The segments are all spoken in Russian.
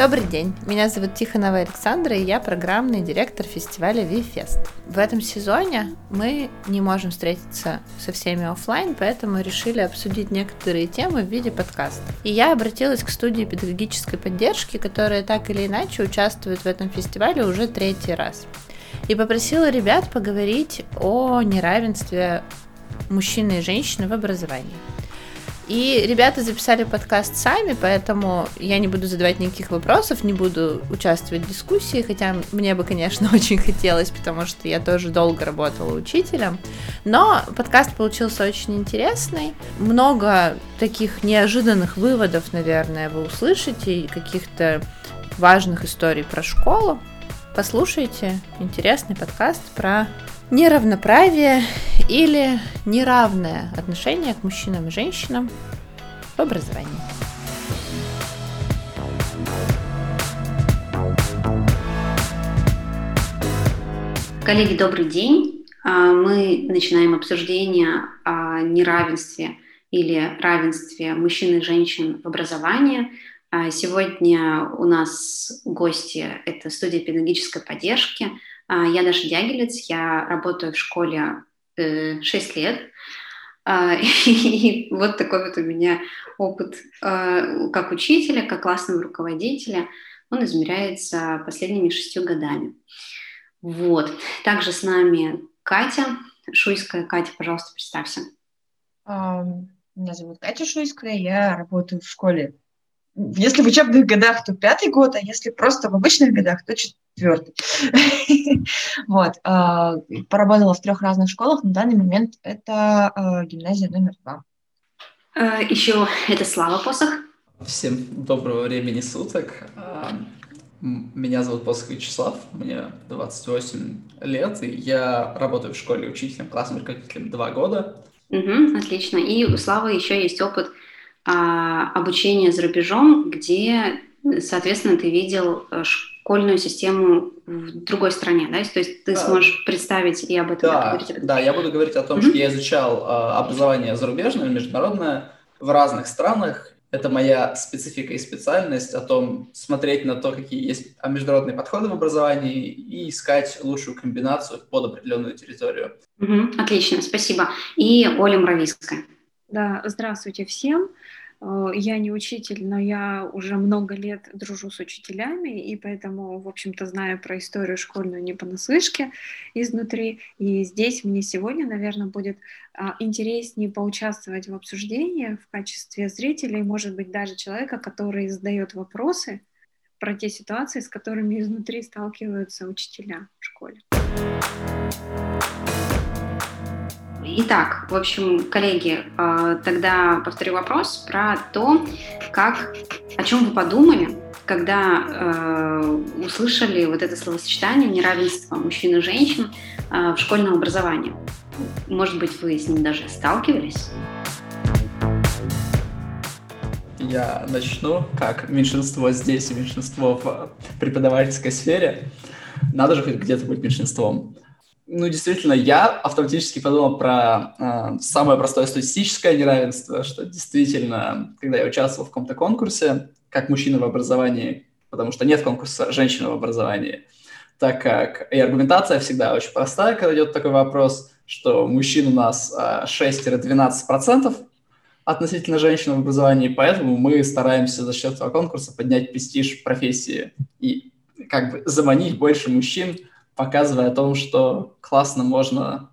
Добрый день, меня зовут Тихонова Александра, и я программный директор фестиваля VFest. В этом сезоне мы не можем встретиться со всеми офлайн, поэтому решили обсудить некоторые темы в виде подкаста. И я обратилась к студии педагогической поддержки, которая так или иначе участвует в этом фестивале уже третий раз. И попросила ребят поговорить о неравенстве мужчины и женщины в образовании. И ребята записали подкаст сами, поэтому я не буду задавать никаких вопросов, не буду участвовать в дискуссии, хотя мне бы, конечно, очень хотелось, потому что я тоже долго работала учителем. Но подкаст получился очень интересный. Много таких неожиданных выводов, наверное, вы услышите, и каких-то важных историй про школу. Послушайте интересный подкаст про неравноправие или неравное отношение к мужчинам и женщинам в образовании. Коллеги, добрый день. А, мы начинаем обсуждение о неравенстве или равенстве мужчин и женщин в образовании. А, сегодня у нас гости – это студия педагогической поддержки – я Даша Дягилец, я работаю в школе 6 э, лет. А, и вот такой вот у меня опыт а, как учителя, как классного руководителя. Он измеряется последними шестью годами. Вот. Также с нами Катя Шуйская. Катя, пожалуйста, представься. Меня зовут Катя Шуйская, я работаю в школе если в учебных годах, то пятый год, а если просто в обычных годах, то четвертый. Вот. А, поработала в трех разных школах. На данный момент это а, гимназия номер два. А, Еще это Слава Посох. Всем доброго времени суток. Меня зовут Посох Вячеслав, мне 28 лет, и я работаю в школе учителем, классным руководителем два года. Угу, отлично. И у Славы еще есть опыт а, обучение за рубежом, где, соответственно, ты видел э, школьную систему в другой стране, да? То есть ты сможешь представить и об этом да, говорить? Об этом. Да, я буду говорить о том, mm-hmm. что я изучал а, образование зарубежное, международное в разных странах. Это моя специфика и специальность о том, смотреть на то, какие есть международные подходы в образовании и искать лучшую комбинацию под определенную территорию. Угу, отлично, спасибо. И Оля Мравицкая. Да, здравствуйте всем. Э, я не учитель, но я уже много лет дружу с учителями, и поэтому, в общем-то, знаю про историю школьную не понаслышке изнутри. И здесь мне сегодня, наверное, будет а, интереснее поучаствовать в обсуждении в качестве зрителя, и, может быть, даже человека, который задает вопросы про те ситуации, с которыми изнутри сталкиваются учителя в школе. Итак, в общем, коллеги, а, тогда повторю вопрос про то, как, о чем вы подумали, когда э, услышали вот это словосочетание неравенства мужчин и женщин э, в школьном образовании. Может быть, вы с ним даже сталкивались? Я начну, как меньшинство здесь и меньшинство в преподавательской сфере. Надо же хоть где-то быть меньшинством. Ну, действительно, я автоматически подумал про э, самое простое статистическое неравенство, что действительно, когда я участвовал в каком-то конкурсе, как мужчина в образовании, потому что нет конкурса женщина в образовании, так как и аргументация всегда очень простая, когда идет такой вопрос, что мужчин у нас э, 6-12% относительно женщин в образовании, поэтому мы стараемся за счет этого конкурса поднять престиж профессии и как бы заманить больше мужчин показывая о том, что классно можно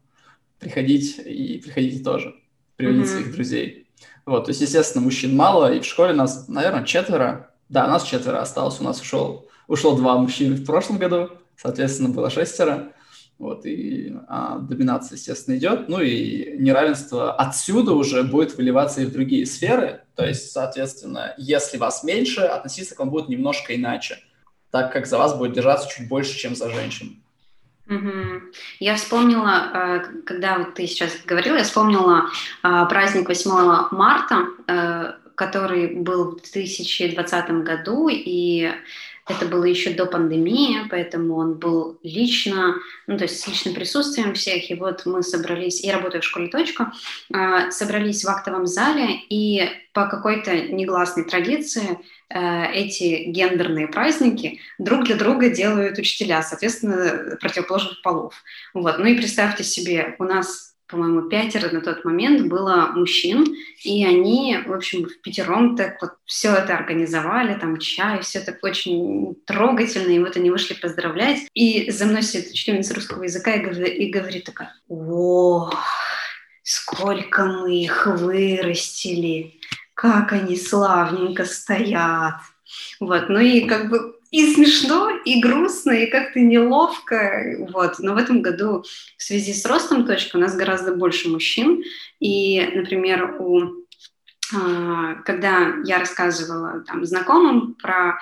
приходить и приходите тоже, приводить mm-hmm. своих друзей. Вот, то есть, естественно, мужчин мало, и в школе нас, наверное, четверо. Да, нас четверо осталось, у нас ушел, ушло два мужчины в прошлом году, соответственно, было шестеро. Вот, и а, доминация, естественно, идет. Ну и неравенство отсюда уже будет выливаться и в другие сферы. То есть, соответственно, если вас меньше, относиться к вам будет немножко иначе, так как за вас будет держаться чуть больше, чем за женщин. Я вспомнила, э, когда вот ты сейчас говорила, я вспомнила э, праздник 8 марта, э, который был в 2020 году, и Это было еще до пандемии, поэтому он был лично, ну, то есть с личным присутствием всех. И вот мы собрались, я работаю в школе «Точка», а, собрались в актовом зале, и по какой-то негласной традиции э, эти гендерные праздники друг для друга делают учителя, соответственно, противоположных полов. Вот. Ну и представьте себе, у нас по-моему, пятеро на тот момент было мужчин, и они, в общем, в пятером так вот все это организовали, там чай, все так очень трогательно, и вот они вышли поздравлять, и за мной сидит учительница русского языка и говорит, и говорит такая, о, сколько мы их вырастили, как они славненько стоят. Вот, ну и как бы и смешно, и грустно, и как-то неловко. Вот. Но в этом году в связи с ростом точки у нас гораздо больше мужчин. И, например, у, а, когда я рассказывала там, знакомым про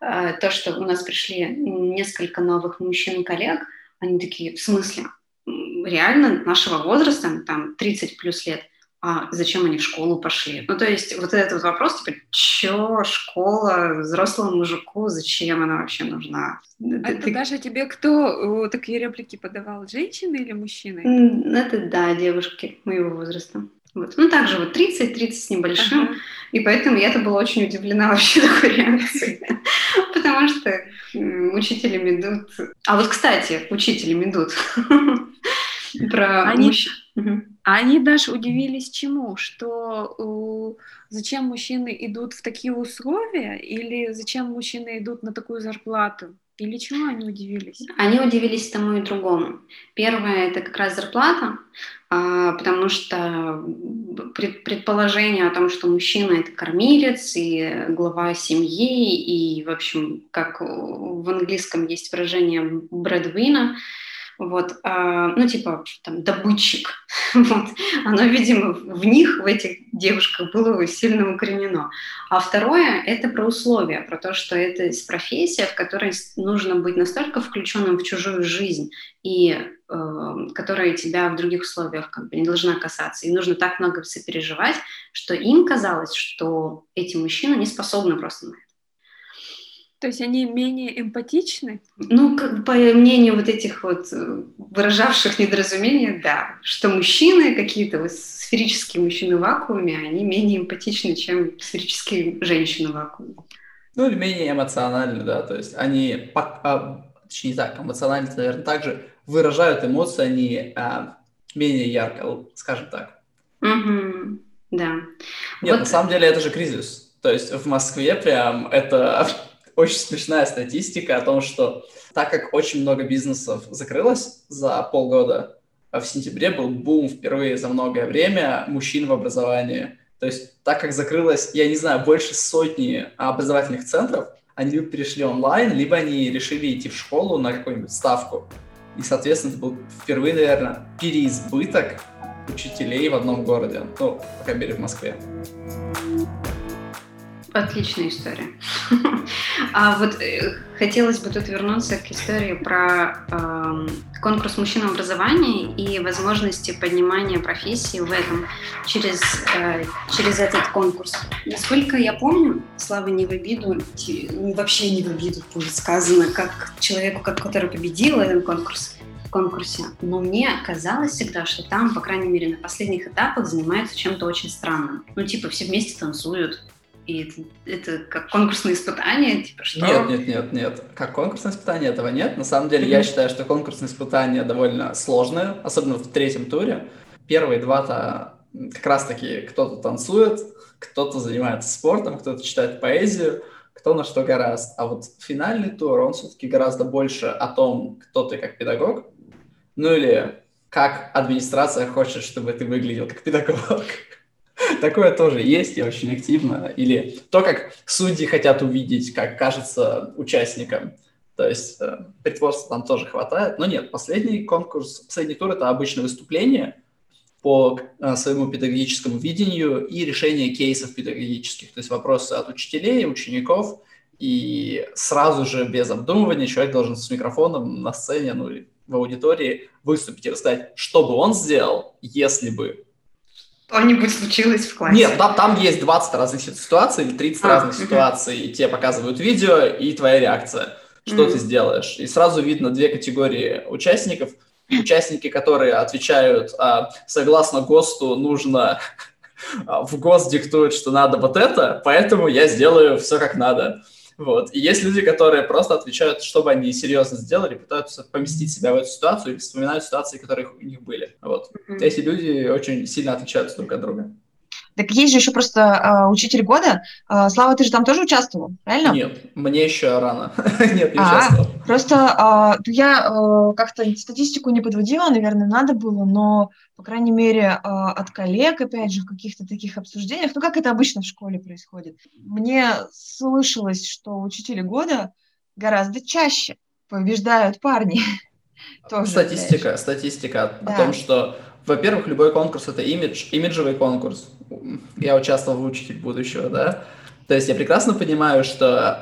а, то, что у нас пришли несколько новых мужчин-коллег, они такие, в смысле, реально нашего возраста, там 30 плюс лет – а зачем они в школу пошли? Ну, то есть вот этот вопрос, типа, чё школа взрослому мужику, зачем она вообще нужна? А Ты... Даша, тебе кто такие реплики подавал, женщины или мужчины? Это, да, девушки моего возраста. Вот. Ну, также вот 30, 30 с небольшим. Ага. И поэтому я-то была очень удивлена вообще такой реакцией. Потому что учителям идут... А вот, кстати, учителям идут про мужчин. Они даже удивились чему? Что э, зачем мужчины идут в такие условия или зачем мужчины идут на такую зарплату? Или чему они удивились? Они удивились тому и другому. Первое это как раз зарплата, а, потому что предположение о том, что мужчина это кормилец и глава семьи, и, в общем, как в английском есть выражение breadwinner, вот, а, ну, типа, там, добытчик, вот, оно, видимо, в них, в этих девушках было сильно укоренено. А второе – это про условия, про то, что это профессия, в которой нужно быть настолько включенным в чужую жизнь, и э, которая тебя в других условиях как бы не должна касаться. И нужно так много сопереживать, что им казалось, что эти мужчины не способны просто на это. То есть они менее эмпатичны? Ну, как, по мнению вот этих вот э, выражавших недоразумения, да, что мужчины, какие-то вот сферические мужчины в вакууме, они менее эмпатичны, чем сферические женщины в вакууме. Ну, или менее эмоциональны, да, то есть они, а, точнее так, эмоционально, наверное, также выражают эмоции, они а, менее ярко, скажем так. Угу, да. Нет, вот... на самом деле это же кризис. То есть в Москве прям это очень смешная статистика о том, что так как очень много бизнесов закрылось за полгода, а в сентябре был бум впервые за многое время мужчин в образовании. То есть так как закрылось, я не знаю, больше сотни образовательных центров, они либо перешли онлайн, либо они решили идти в школу на какую-нибудь ставку. И, соответственно, это был впервые, наверное, переизбыток учителей в одном городе, ну, по крайней мере, в Москве. Отличная история. А вот э, хотелось бы тут вернуться к истории про э, конкурс мужчин в образовании и возможности поднимания профессии в этом через, э, через этот конкурс. Насколько я помню, Слава не в обиду, вообще не в обиду будет сказано, как человеку, который победил этот конкурс, конкурсе, но мне казалось всегда, что там, по крайней мере, на последних этапах занимаются чем-то очень странным. Ну, типа, все вместе танцуют, и это, это как конкурсное испытание, типа что? Нет, нет, нет, нет. Как конкурсное испытание этого нет. На самом деле mm-hmm. я считаю, что конкурсное испытание довольно сложное, особенно в третьем туре. Первые два-то как раз-таки кто-то танцует, кто-то занимается спортом, кто-то читает поэзию, кто на что гораст. А вот финальный тур, он все-таки гораздо больше о том, кто ты как педагог, ну или как администрация хочет, чтобы ты выглядел как педагог. Такое тоже есть и очень активно. Или то, как судьи хотят увидеть, как кажется участникам. То есть э, притворства там тоже хватает. Но нет, последний конкурс, последний тур – это обычное выступление по э, своему педагогическому видению и решение кейсов педагогических. То есть вопросы от учителей, учеников, и сразу же без обдумывания человек должен с микрофоном на сцене, ну или в аудитории выступить и рассказать, что бы он сделал, если бы что-нибудь случилось в классе. Нет, там, там есть 20 разных ситуаций или 30 а, разных угу. ситуаций, и тебе показывают видео и твоя реакция, что угу. ты сделаешь. И сразу видно две категории участников. Участники, которые отвечают, а, согласно ГОСТу, нужно в ГОСТ диктует, что надо вот это, поэтому я сделаю все как надо. Вот. И есть люди, которые просто отвечают, чтобы они серьезно сделали, пытаются поместить себя в эту ситуацию и вспоминают ситуации, которые у них были. Вот. Mm-hmm. Эти люди очень сильно отличаются друг от друга. Так есть же еще просто э, учитель года. Э, Слава, ты же там тоже участвовал, правильно? Нет, мне еще рано. Нет, не а, участвовал. Просто э, я э, как-то статистику не подводила, наверное, надо было, но, по крайней мере, э, от коллег, опять же, в каких-то таких обсуждениях, ну, как это обычно в школе происходит, мне слышалось, что учители года гораздо чаще побеждают парни. Тоже, статистика, знаешь. статистика да. о том, что, во-первых, любой конкурс это имидж, имиджевый конкурс. Я участвовал в учитель будущего, да. То есть я прекрасно понимаю, что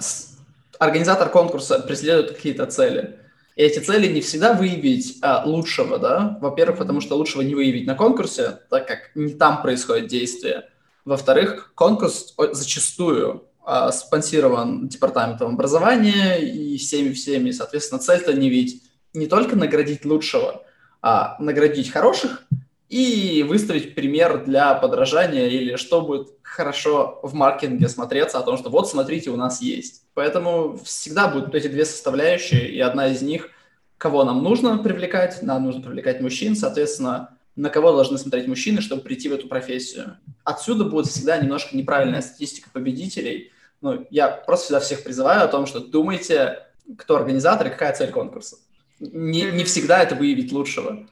организатор конкурса преследует какие-то цели. И эти цели не всегда выявить а, лучшего, да. Во-первых, потому что лучшего не выявить на конкурсе, так как не там происходит действие. Во-вторых, конкурс зачастую а, спонсирован департаментом образования и всеми-всеми, соответственно, цель-то не видеть не только наградить лучшего, а наградить хороших и выставить пример для подражания или что будет хорошо в маркетинге смотреться о том, что вот смотрите, у нас есть. Поэтому всегда будут эти две составляющие, и одна из них, кого нам нужно привлекать, нам нужно привлекать мужчин, соответственно, на кого должны смотреть мужчины, чтобы прийти в эту профессию. Отсюда будет всегда немножко неправильная статистика победителей. Ну, я просто всегда всех призываю о том, что думайте, кто организатор и какая цель конкурса не, не всегда это выявить лучшего.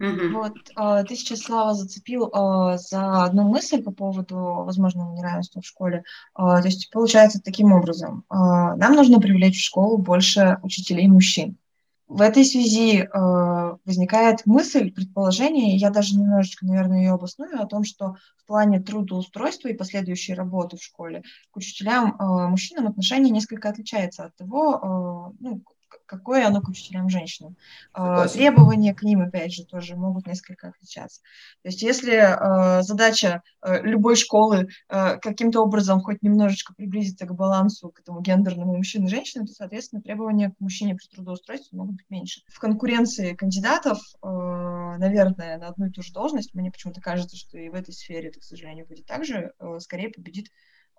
Mm-hmm. Вот, э, ты сейчас, Слава, зацепил э, за одну мысль по поводу возможного неравенства в школе. Э, то есть получается таким образом. Нам нужно привлечь в школу больше учителей мужчин. В этой связи возникает мысль, предположение, я даже немножечко, наверное, ее обосную, о том, что в плане трудоустройства и последующей работы в школе к учителям, мужчинам отношение несколько отличается от того, ну, какое оно к учителям женщинам. А, Согласен. Требования к ним, опять же, тоже могут несколько отличаться. То есть если э, задача э, любой школы каким-то образом хоть немножечко приблизиться к балансу, к этому гендерному мужчин и женщин, то, соответственно, требования к мужчине при трудоустройстве могут быть меньше. В конкуренции кандидатов, наверное, на одну и ту же должность, мне почему-то кажется, что и в этой сфере это, к сожалению, будет так же, скорее победит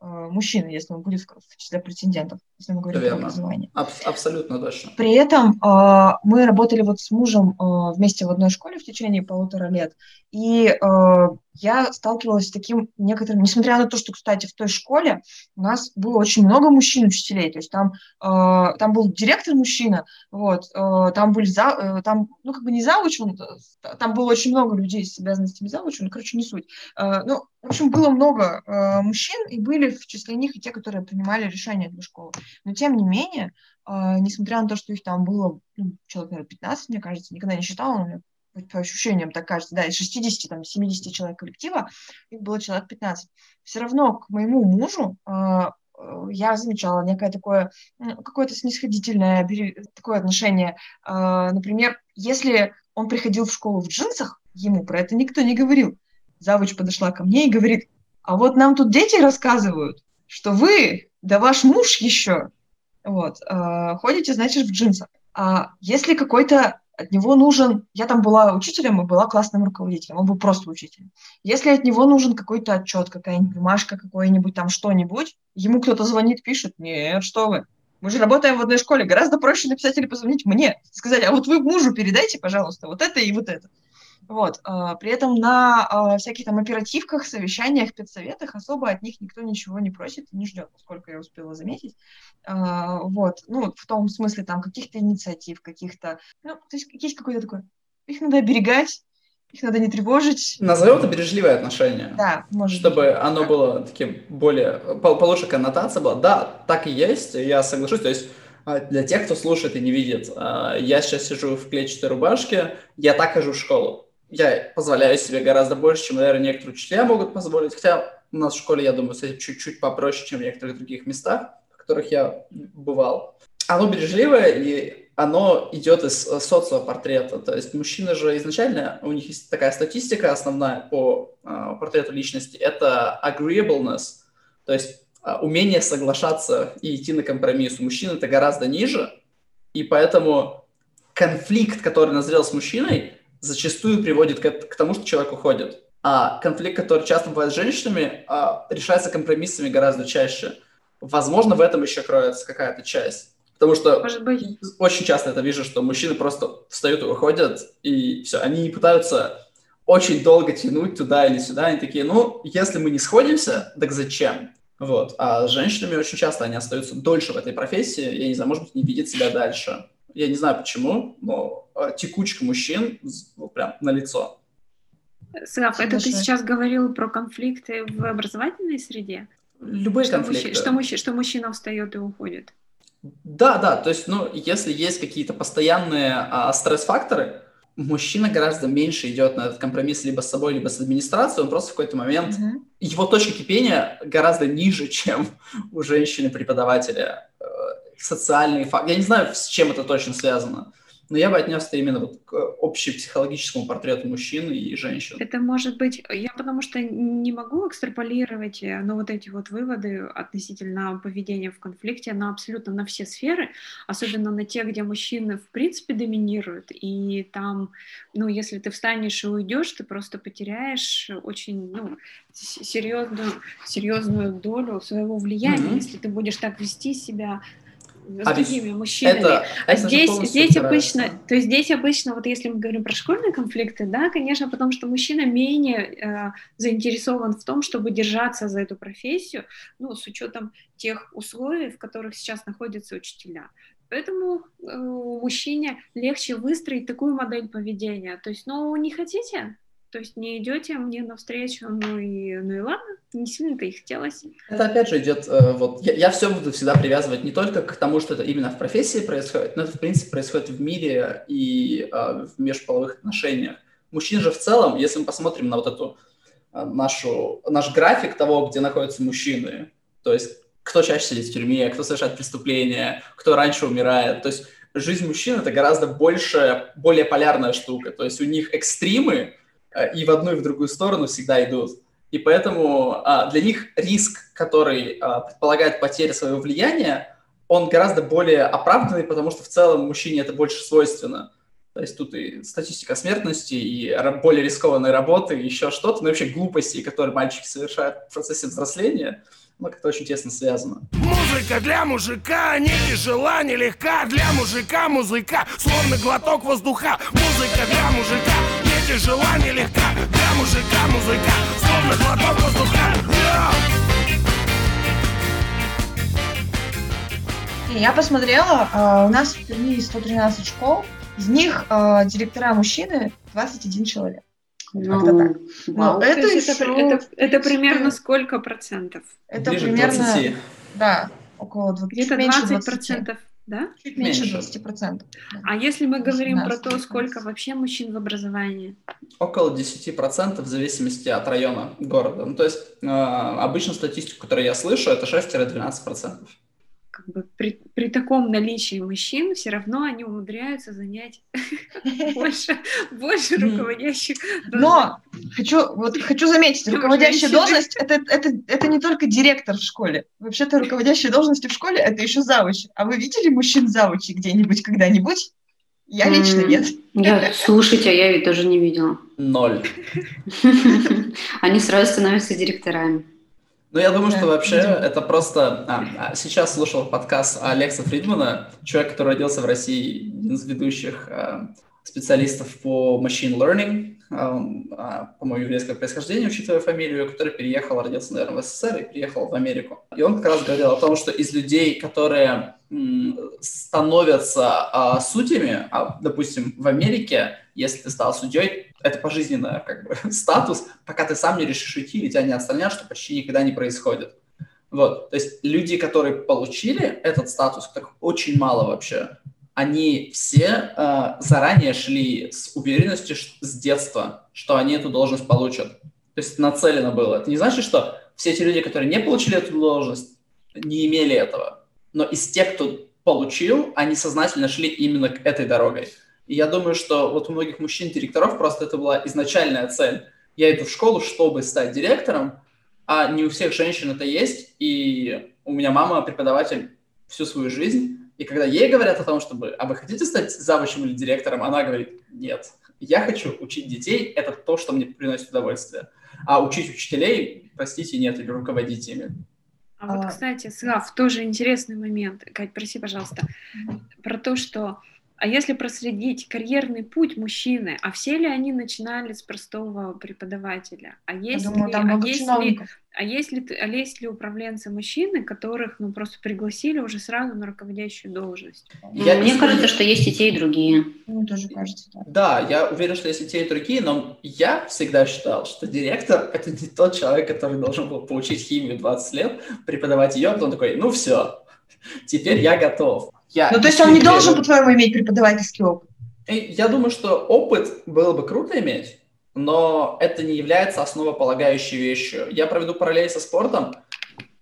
Э, мужчины, если он будет в числе претендентов, если мы говорим Верно. про образование. Аб- абсолютно точно. При этом э, мы работали вот с мужем э, вместе в одной школе в течение полутора лет, и э, я сталкивалась с таким некоторым, несмотря на то, что, кстати, в той школе у нас было очень много мужчин-учителей, то есть там, э, там был директор мужчина, вот, э, там были, за, э, там, ну, как бы не завуч, он, э, там было очень много людей с обязанностями завуча, ну, короче, не суть. Э, ну, в общем, было много э, мужчин, и были в числе них и те, которые принимали решения для школы. Но, тем не менее, э, несмотря на то, что их там было, ну, человек, наверное, 15, мне кажется, никогда не считала, но по ощущениям так кажется, да, из 60, там, 70 человек коллектива, их было человек 15. Все равно к моему мужу э, э я замечала некое такое, какое-то снисходительное такое отношение. Э, например, если он приходил в школу в джинсах, ему про это никто не говорил. Завуч подошла ко мне и говорит, а вот нам тут дети рассказывают, что вы, да ваш муж еще, вот, э, ходите, значит, в джинсах. А если какой-то от него нужен, я там была учителем и была классным руководителем, он был просто учителем. Если от него нужен какой-то отчет, какая-нибудь бумажка, какое-нибудь там что-нибудь, ему кто-то звонит, пишет, нет, что вы, мы же работаем в одной школе, гораздо проще написать или позвонить мне, сказать, а вот вы мужу передайте, пожалуйста, вот это и вот это. Вот. А, при этом на а, всяких там оперативках, совещаниях, педсоветах особо от них никто ничего не просит и не ждет, насколько я успела заметить. А, вот. Ну, в том смысле там каких-то инициатив, каких-то... Ну, то есть есть какой-то такой... Их надо оберегать, их надо не тревожить. Назовем это бережливое отношение. Да, может Чтобы быть. оно было таким более... Получше коннотация была. Да, так и есть, я соглашусь. То есть для тех, кто слушает и не видит, я сейчас сижу в клетчатой рубашке, я так хожу в школу я позволяю себе гораздо больше, чем, наверное, некоторые учителя могут позволить. Хотя у нас в школе, я думаю, этим чуть-чуть попроще, чем в некоторых других местах, в которых я бывал. Оно бережливое, и оно идет из э, социопортрета. То есть мужчины же изначально, у них есть такая статистика основная по э, портрету личности, это agreeableness, то есть э, умение соглашаться и идти на компромисс. У мужчин это гораздо ниже, и поэтому конфликт, который назрел с мужчиной, зачастую приводит к, к тому, что человек уходит. А конфликт, который часто бывает с женщинами, э, решается компромиссами гораздо чаще. Возможно, в этом еще кроется какая-то часть. Потому что Может быть. очень часто это вижу, что мужчины просто встают и уходят, и все, они не пытаются очень долго тянуть туда или сюда, они такие, ну, если мы не сходимся, так зачем? Вот. А с женщинами очень часто они остаются дольше в этой профессии, я не знаю, может быть, не видят себя дальше. Я не знаю почему, но а, текучка мужчин ну, прям на лицо. Слав, это ты сейчас говорил про конфликты в образовательной среде? Любые что конфликты. Мужчина, что, мужчина, что мужчина встает и уходит. Да, да, то есть, ну, если есть какие-то постоянные а, стресс-факторы, мужчина гораздо меньше идет на этот компромисс либо с собой, либо с администрацией, он просто в какой-то момент, mm-hmm. его точка кипения гораздо ниже, чем у женщины-преподавателя. Э, социальные факторы, я не знаю, с чем это точно связано, но я бы отнес это именно вот к общепсихологическому портрету мужчин и женщин. Это может быть, я потому что не могу экстраполировать, э, ну, вот эти вот выводы относительно поведения в конфликте на абсолютно на все сферы, особенно на те, где мужчины в принципе доминируют, и там, ну, если ты встанешь и уйдешь, ты просто потеряешь очень, ну, серьезную, серьезную долю своего влияния, mm-hmm. если ты будешь так вести себя с а другими мужчинами. Это, а здесь, здесь обычно, то есть здесь обычно, вот если мы говорим про школьные конфликты, да, конечно, потому что мужчина менее э, заинтересован в том, чтобы держаться за эту профессию, ну, с учетом тех условий, в которых сейчас находятся учителя. Поэтому э, мужчине легче выстроить такую модель поведения. То есть, ну, не хотите, то есть не идете мне навстречу, ну и, ну и ладно, не сильно-то и хотелось. Это опять же идет, э, вот я, я все буду всегда привязывать не только к тому, что это именно в профессии происходит, но это в принципе происходит в мире и э, в межполовых отношениях. Мужчин же в целом, если мы посмотрим на вот эту э, нашу, наш график того, где находятся мужчины, то есть кто чаще сидит в тюрьме, кто совершает преступления, кто раньше умирает, то есть жизнь мужчин это гораздо больше, более полярная штука, то есть у них экстримы, и в одну, и в другую сторону всегда идут. И поэтому а, для них риск, который а, предполагает потерю своего влияния, он гораздо более оправданный, потому что в целом мужчине это больше свойственно. То есть тут и статистика смертности, и более рискованной работы, и еще что-то, но вообще глупости, которые мальчики совершают в процессе взросления, ну, как-то очень тесно связано. Музыка для мужика не тяжела, не легка, для мужика музыка, словно глоток воздуха. Музыка для мужика тяжела, нелегка Для мужика музыка, словно глоток воздуха Я посмотрела, а, у нас в Перми 113 школ, из них а, директора мужчины 21 человек. Ну, Как-то так. Но это, еще, это, это, это примерно сколько процентов? Это Ближе примерно, 20. да, около 20, Где-то 20 процентов да? Чуть меньше, меньше 20%. А если мы говорим про то, сколько вообще мужчин в образовании? Около 10% в зависимости от района города. Ну, то есть э, обычно статистику, которую я слышу, это 6-12% как бы при, при таком наличии мужчин все равно они умудряются занять больше, больше руководящих Но хочу, вот, хочу заметить, руководящая должность это, это, это не только директор в школе. Вообще-то руководящие должности в школе это еще завуч. А вы видели мужчин завучи где-нибудь когда-нибудь? Я лично нет. Я, слушайте, а я ведь тоже не видела. Ноль. Они сразу становятся директорами. Ну, я думаю, да, что вообще видимо. это просто... А, а, сейчас слушал подкаст Алекса Фридмана, человек, который родился в России, один из ведущих а, специалистов по machine learning, а, а, по-моему, еврейского происхождения, учитывая фамилию, который переехал, родился, наверное, в СССР и приехал в Америку. И он как раз говорил о том, что из людей, которые м, становятся а, судьями, а, допустим, в Америке, если ты стал судьей, это пожизненный как бы, статус, пока ты сам не решишь уйти или тебя не отстранят, что почти никогда не происходит. Вот, то есть люди, которые получили этот статус, так очень мало вообще, они все э, заранее шли с уверенностью с детства, что они эту должность получат. То есть нацелено было. Это не значит, что все эти люди, которые не получили эту должность, не имели этого. Но из тех, кто получил, они сознательно шли именно к этой дорогой. И я думаю, что вот у многих мужчин-директоров просто это была изначальная цель. Я иду в школу, чтобы стать директором, а не у всех женщин это есть. И у меня мама преподаватель всю свою жизнь, и когда ей говорят о том, чтобы, а вы хотите стать завучем или директором, она говорит, нет, я хочу учить детей, это то, что мне приносит удовольствие. А учить учителей, простите, нет, или руководить ими. А вот, кстати, Слав, тоже интересный момент. Кать, проси, пожалуйста, про то, что а если проследить карьерный путь мужчины, а все ли они начинали с простого преподавателя? А есть думаю, ли, там а есть ли, а есть ли, а есть ли управленцы мужчины, которых ну просто пригласили уже сразу на руководящую должность? Я Мне кажется, что есть и те, и другие. Мне тоже кажется. Да. да, я уверен, что есть и те, и другие, но я всегда считал, что директор — это не тот человек, который должен был получить химию 20 лет, преподавать ее, а потом такой, ну все, теперь я готов. Я ну, то есть он не должен, по-твоему, иметь преподавательский опыт? Я думаю, что опыт было бы круто иметь, но это не является основополагающей вещью. Я проведу параллель со спортом.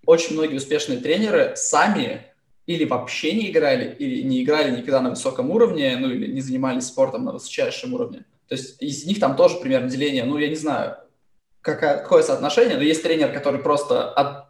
Очень многие успешные тренеры сами или вообще не играли, или не играли никогда на высоком уровне, ну или не занимались спортом на высочайшем уровне. То есть из них там тоже примерно деление, ну я не знаю, какое, какое соотношение, но есть тренер, который просто от,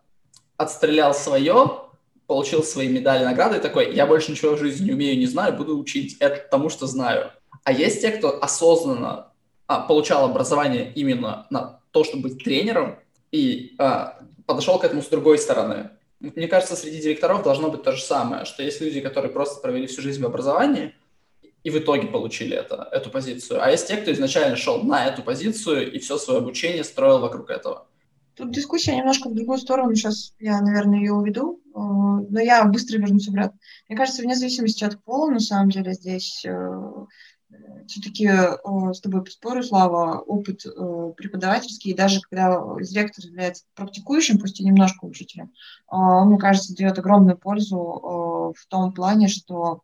отстрелял свое, получил свои медали, награды и такой, я больше ничего в жизни не умею, не знаю, буду учить это тому, что знаю. А есть те, кто осознанно а, получал образование именно на то, чтобы быть тренером, и а, подошел к этому с другой стороны. Мне кажется, среди директоров должно быть то же самое, что есть люди, которые просто провели всю жизнь в образовании и в итоге получили это, эту позицию, а есть те, кто изначально шел на эту позицию и все свое обучение строил вокруг этого. Тут дискуссия немножко в другую сторону, сейчас я, наверное, ее уведу, но я быстро вернусь обратно. Мне кажется, вне зависимости от пола, на самом деле, здесь э, все-таки э, с тобой поспорю, Слава, опыт преподавательский, и даже когда директор является практикующим, пусть и немножко учителем, он, мне кажется, дает огромную пользу в том плане, что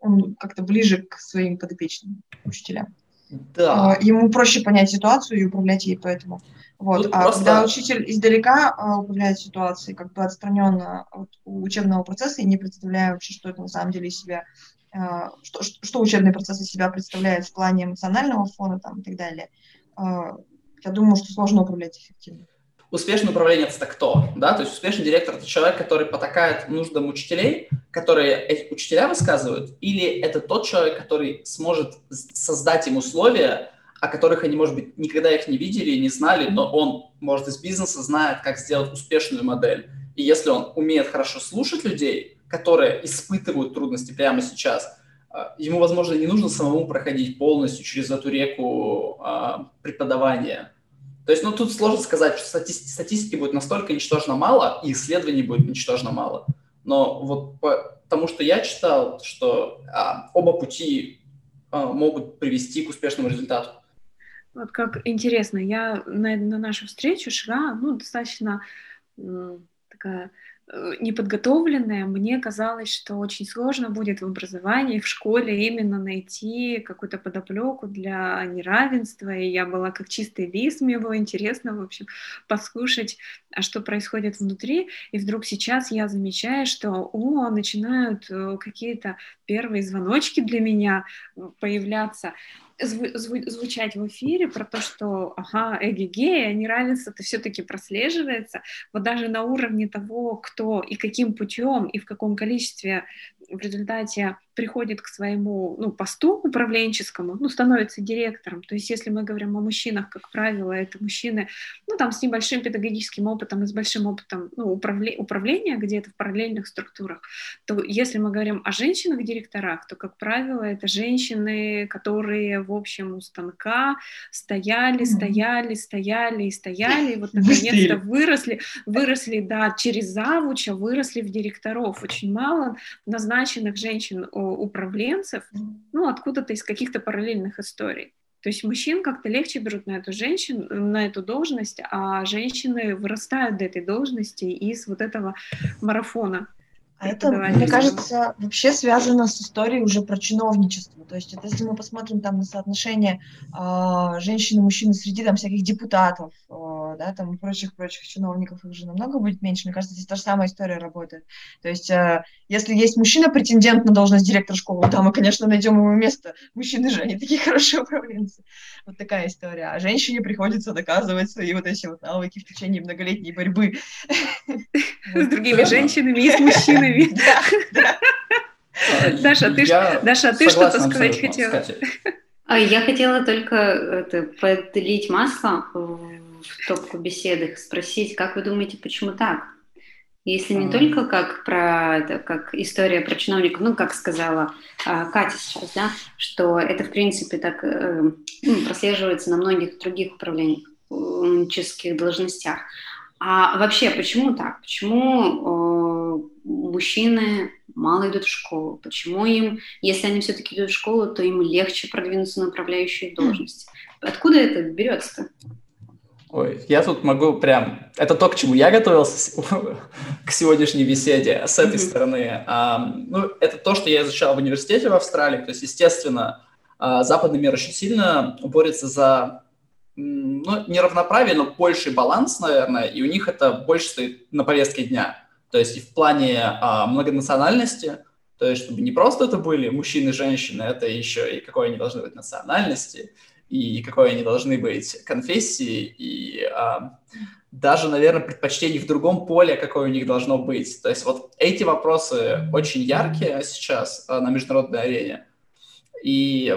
он как-то ближе к своим подопечным учителям. Да. Ему проще понять ситуацию и управлять ей поэтому. Вот. а просто... когда учитель издалека а, управляет ситуацией, как бы отстраненно от учебного процесса и не представляя вообще, что это на самом деле из себя, а, что, что учебный процесс из себя представляет в плане эмоционального фона там, и так далее, а, я думаю, что сложно управлять эффективно. Успешный управленец это кто? Да? То есть успешный директор это человек, который потакает нуждам учителей, которые эти учителя высказывают, или это тот человек, который сможет создать им условия, о которых они, может быть, никогда их не видели и не знали, но он, может, из бизнеса знает, как сделать успешную модель. И если он умеет хорошо слушать людей, которые испытывают трудности прямо сейчас, а, ему, возможно, не нужно самому проходить полностью через эту реку а, преподавания. То есть, ну, тут сложно сказать, что статистики, статистики будет настолько ничтожно мало, и исследований будет ничтожно мало. Но вот по тому, что я читал, что а, оба пути а, могут привести к успешному результату. Вот как интересно, я на, на нашу встречу шла, ну, достаточно такая неподготовленная, мне казалось, что очень сложно будет в образовании, в школе именно найти какую-то подоплеку для неравенства, и я была как чистый лист, мне было интересно, в общем, послушать, а что происходит внутри, и вдруг сейчас я замечаю, что, о, начинают э, какие-то первые звоночки для меня э, появляться, зву- звучать в эфире про то, что, ага, эги-гея, неравенство-то все-таки прослеживается, вот даже на уровне того, кто и каким путем и в каком количестве в результате приходит к своему ну, посту управленческому, ну, становится директором. То есть если мы говорим о мужчинах, как правило, это мужчины, ну, там, с небольшим педагогическим опытом и с большим опытом ну, управле- управления где-то в параллельных структурах, то если мы говорим о женщинах-директорах, то, как правило, это женщины, которые, в общем, у станка стояли, стояли, стояли и стояли, и вот наконец-то выросли, выросли, да, через завуча выросли в директоров. Очень мало назначенных женщин управленцев, ну, откуда-то из каких-то параллельных историй. То есть мужчин как-то легче берут на эту женщину, на эту должность, а женщины вырастают до этой должности из вот этого марафона. А это, мне кажется, вообще связано с историей уже про чиновничество. То есть, это, если мы посмотрим там на соотношение э, женщин и мужчин среди там всяких депутатов, э, да, там и прочих-прочих чиновников, их же намного будет меньше. Мне кажется, здесь та же самая история работает. То есть, э, если есть мужчина-претендент на должность директора школы, да, мы, конечно, найдем ему место. Мужчины же, они такие хорошие управленцы. Вот такая история. А женщине приходится доказывать свои вот эти вот навыки в течение многолетней борьбы. С другими женщинами и с мужчинами. Даша, ты Даша, ты что-то сказать хотела? А я хотела только это, подлить масло в топку беседы, спросить, как вы думаете, почему так? Если не только как про это, как история про чиновников, ну, как сказала а, Катя сейчас, да, что это, в принципе, так э, ну, прослеживается на многих других управленческих должностях. А вообще, почему так? Почему э, мужчины мало идут в школу? Почему им, если они все-таки идут в школу, то им легче продвинуться на управляющую должность? Откуда это берется-то? Ой, я тут могу прям... Это то, к чему я готовился к сегодняшней беседе с этой mm-hmm. стороны. А, ну, это то, что я изучал в университете в Австралии. То есть, естественно, а, западный мир очень сильно борется за ну, неравноправие, но больший баланс, наверное, и у них это больше стоит на повестке дня. То есть и в плане а, многонациональности, то есть чтобы не просто это были мужчины и женщины, это еще и какой они должны быть национальности, и какой они должны быть конфессии, и а, даже, наверное, предпочтений в другом поле, какое у них должно быть. То есть вот эти вопросы очень яркие сейчас а, на международной арене. И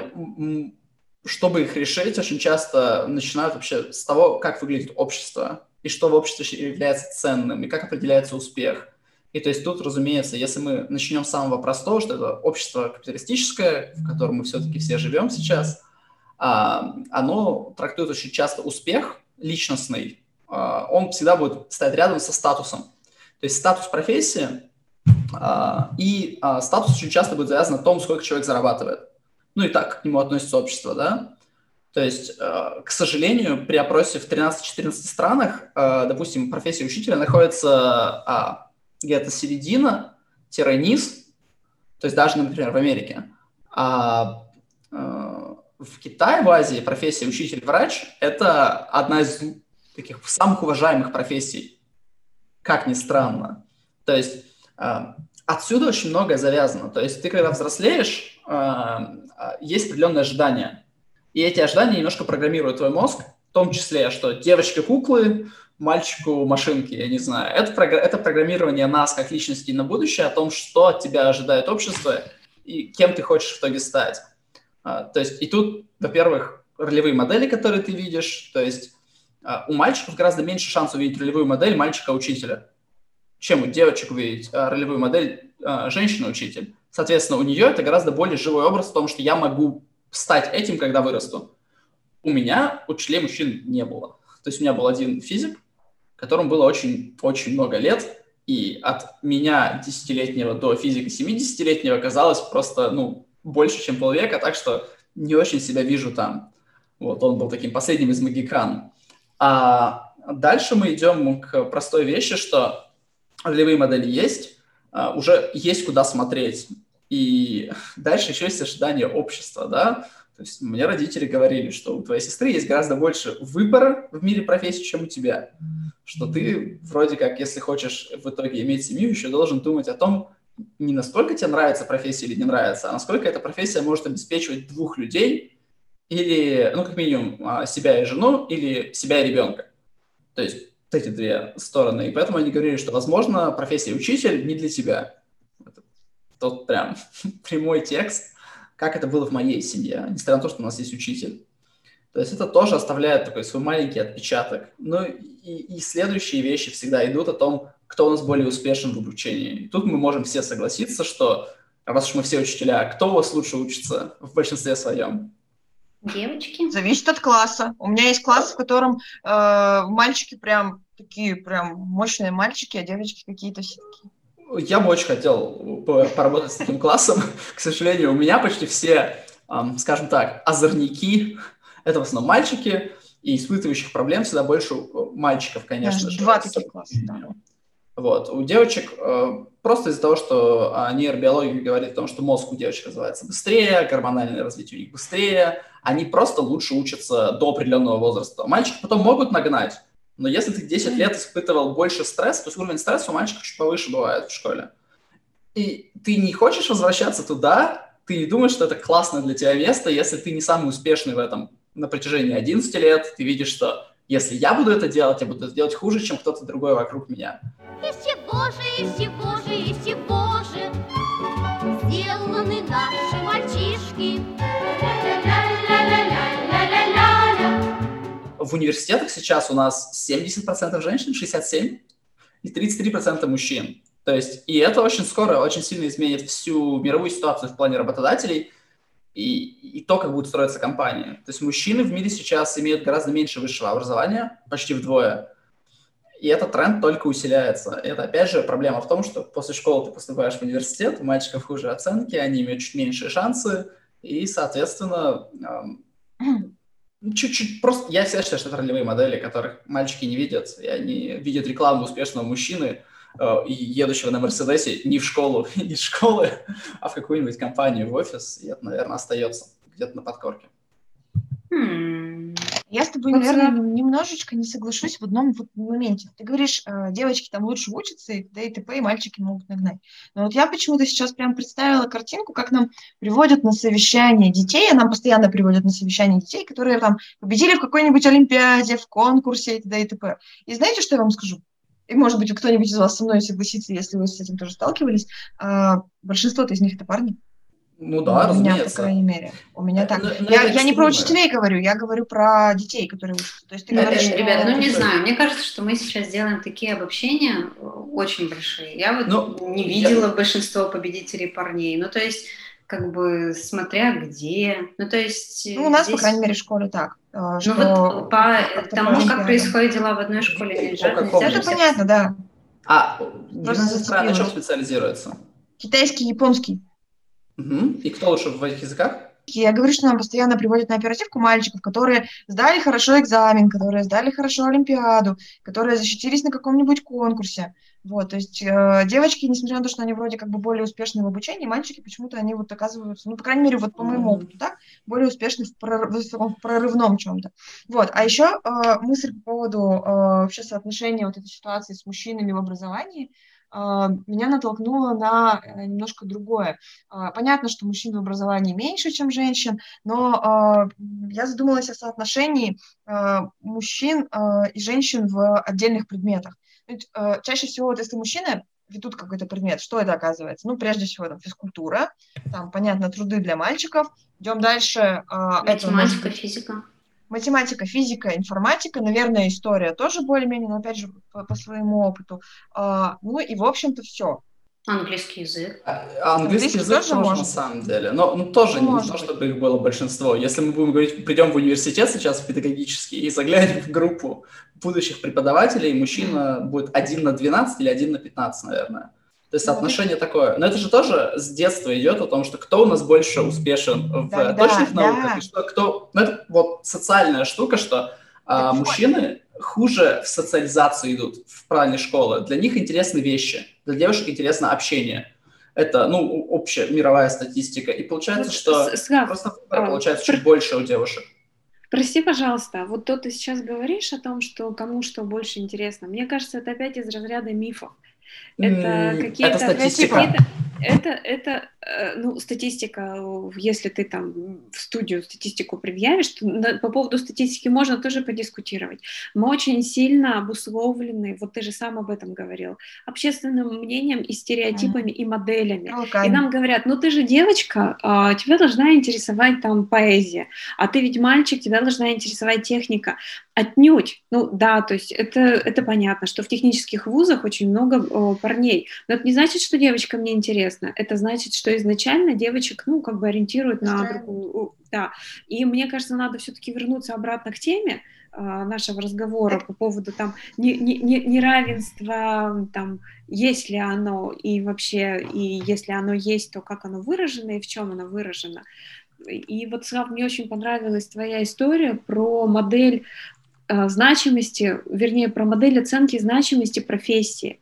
чтобы их решить, очень часто начинают вообще с того, как выглядит общество, и что в обществе является ценным, и как определяется успех. И то есть тут, разумеется, если мы начнем с самого простого, что это общество капиталистическое, в котором мы все-таки все живем сейчас, а, оно трактует очень часто успех личностный, а, он всегда будет стоять рядом со статусом. То есть статус профессии а, и статус очень часто будет завязан на том, сколько человек зарабатывает ну и так к нему относится общество, да. То есть, э, к сожалению, при опросе в 13-14 странах, э, допустим, профессия учителя находится а, где-то середина-низ, то есть даже, например, в Америке. А э, в Китае, в Азии профессия учитель-врач – это одна из таких самых уважаемых профессий, как ни странно. То есть отсюда очень многое завязано. То есть ты, когда взрослеешь, есть определенные ожидания. И эти ожидания немножко программируют твой мозг, в том числе, что девочки куклы, мальчику машинки, я не знаю. Это, это программирование нас как личности на будущее о том, что от тебя ожидает общество и кем ты хочешь в итоге стать. А, то есть и тут, во-первых, ролевые модели, которые ты видишь, то есть а, у мальчиков гораздо меньше шансов увидеть ролевую модель мальчика-учителя, чем у девочек увидеть ролевую модель женщина-учитель. Соответственно, у нее это гораздо более живой образ в том, что я могу стать этим, когда вырасту. У меня учителей мужчин не было. То есть у меня был один физик, которому было очень-очень много лет, и от меня десятилетнего до физика 70-летнего казалось просто, ну, больше, чем полвека, так что не очень себя вижу там. Вот, он был таким последним из магикан. А дальше мы идем к простой вещи, что ролевые модели есть, а, уже есть куда смотреть. И дальше еще есть ожидание общества, да. То есть мне родители говорили, что у твоей сестры есть гораздо больше выбора в мире профессий, чем у тебя. Что ты вроде как, если хочешь в итоге иметь семью, еще должен думать о том, не насколько тебе нравится профессия или не нравится, а насколько эта профессия может обеспечивать двух людей или, ну, как минимум, а, себя и жену или себя и ребенка. То есть эти две стороны. И поэтому они говорили, что, возможно, профессия учитель не для тебя тот прям прямой текст, как это было в моей семье, несмотря на то, что у нас есть учитель. То есть это тоже оставляет такой свой маленький отпечаток. Ну и, и следующие вещи всегда идут о том, кто у нас более успешен в обучении. И тут мы можем все согласиться, что раз уж мы все учителя, кто у вас лучше учится в большинстве своем? Девочки? Зависит от класса. У меня есть класс, в котором э, мальчики прям такие прям мощные мальчики, а девочки какие-то все такие я бы очень хотел поработать с таким классом. К сожалению, у меня почти все, скажем так, озорники – это в основном мальчики, и испытывающих проблем всегда больше мальчиков, конечно же. Два таких класса, да. Вот. У девочек э, просто из-за того, что нейробиология говорит о том, что мозг у девочек развивается быстрее, гормональное развитие у них быстрее, они просто лучше учатся до определенного возраста. Мальчики потом могут нагнать, Но если ты 10 лет испытывал больше стресса, то есть уровень стресса у мальчиков чуть повыше бывает в школе. И ты не хочешь возвращаться туда, ты не думаешь, что это классное для тебя место, если ты не самый успешный в этом на протяжении 11 лет, ты видишь, что если я буду это делать, я буду это делать хуже, чем кто-то другой вокруг меня. Из чего же, из чего же, В университетах сейчас у нас 70% женщин, 67% и 33% мужчин. То есть, и это очень скоро, очень сильно изменит всю мировую ситуацию в плане работодателей и, и то, как будут строиться компании. То есть мужчины в мире сейчас имеют гораздо меньше высшего образования, почти вдвое. И этот тренд только усиляется. Это, опять же, проблема в том, что после школы ты поступаешь в университет, у мальчиков хуже оценки, они имеют чуть меньшие шансы, и, соответственно, чуть-чуть просто... Я всегда считаю, что это ролевые модели, которых мальчики не видят, и они видят рекламу успешного мужчины, Э, едущего на Мерседесе не в школу, не из школы, а в какую-нибудь компанию, в офис, и это, наверное, остается где-то на подкорке. Hmm. Я с тобой, наверное, немножечко не соглашусь в одном вот моменте. Ты говоришь, э, девочки там лучше учатся, и да и т.п. и мальчики могут нагнать. Но вот я почему-то сейчас прям представила картинку, как нам приводят на совещание детей, а нам постоянно приводят на совещание детей, которые там победили в какой-нибудь олимпиаде, в конкурсе и т.д. и т.п. И знаете, что я вам скажу? и, может быть, кто-нибудь из вас со мной согласится, если вы с этим тоже сталкивались, а, большинство-то из них это парни. Ну да, У меня, по крайней мере. У меня так. Но, но я я не про учителей говорю, я говорю про детей, которые учатся. То есть ты говоришь, что... Ребят, ну не знаю, мне кажется, что мы сейчас делаем такие обобщения э, очень большие. Я вот ну, не видела я... большинство победителей парней. Ну то есть как бы смотря где. Ну, то есть... Ну, у нас, здесь... по крайней мере, в школе так. Э, ну, вот по тому, как происходят дела в одной школе, нельзя. Это понятно, да. А гимназия сестра на чем специализируется? Китайский, японский. Угу. И кто лучше в этих языках? Я говорю, что нам постоянно приводят на оперативку мальчиков, которые сдали хорошо экзамен, которые сдали хорошо Олимпиаду, которые защитились на каком-нибудь конкурсе. Вот, то есть э, девочки, несмотря на то, что они вроде как бы более успешны в обучении, мальчики почему-то они вот оказываются, ну, по крайней мере, вот по моему опыту, так, более успешны в, прорыв, в прорывном чем-то. Вот, а еще э, мысль по поводу э, вообще соотношения вот этой ситуации с мужчинами в образовании, меня натолкнуло на э, немножко другое. Э, понятно, что мужчин в образовании меньше, чем женщин, но я задумалась о соотношении мужчин и женщин в отдельных предметах. Ведь, чаще всего, вот если мужчины ведут какой-то предмет, что это оказывается? Ну, прежде всего, там, физкультура, там, понятно, труды для мальчиков. Идем дальше. Э, Математика, это, физика. Математика, физика, информатика, наверное, история тоже более-менее, но, опять же, по, по своему опыту. Э, ну, и, в общем-то, все. Английский язык. А, а английский, английский язык тоже, тоже на самом деле. Но ну, тоже ну, не то, чтобы их было большинство. Если мы будем говорить, придем в университет сейчас в педагогический и заглянем в группу будущих преподавателей, мужчина будет один на 12 или один на 15, наверное. То есть соотношение ну, такое. Но это же тоже с детства идет о том, что кто у нас больше успешен в да, точных да, науках, да. и что кто... Ну, это вот социальная штука, что а, мужчины хуже в социализацию идут в правильной школы. Для них интересны вещи, для девушек интересно общение. Это, ну, общая мировая статистика. И получается, ну, что Слав, просто а, получается чуть больше у девушек. Прости, пожалуйста, вот то ты сейчас говоришь о том, что кому что больше интересно. Мне кажется, это опять из разряда мифов. Это какие-то... Это статистика. Какие это, это, ну, статистика, если ты там в студию статистику предъявишь, то по поводу статистики можно тоже подискутировать. Мы очень сильно обусловлены, вот ты же сам об этом говорил, общественным мнением и стереотипами, mm. и моделями. Okay. И нам говорят, ну ты же девочка, а, тебя должна интересовать там поэзия, а ты ведь мальчик, тебя должна интересовать техника. Отнюдь. Ну да, то есть это, это понятно, что в технических вузах очень много о, парней, но это не значит, что девочкам не интересно интересно. Это значит, что изначально девочек, ну, как бы ориентируют на другую... Да. И мне кажется, надо все-таки вернуться обратно к теме э, нашего разговора по поводу там не, не, не, неравенства, там, есть ли оно и вообще, и если оно есть, то как оно выражено и в чем оно выражено. И вот, Слав, мне очень понравилась твоя история про модель э, значимости, вернее, про модель оценки значимости профессии.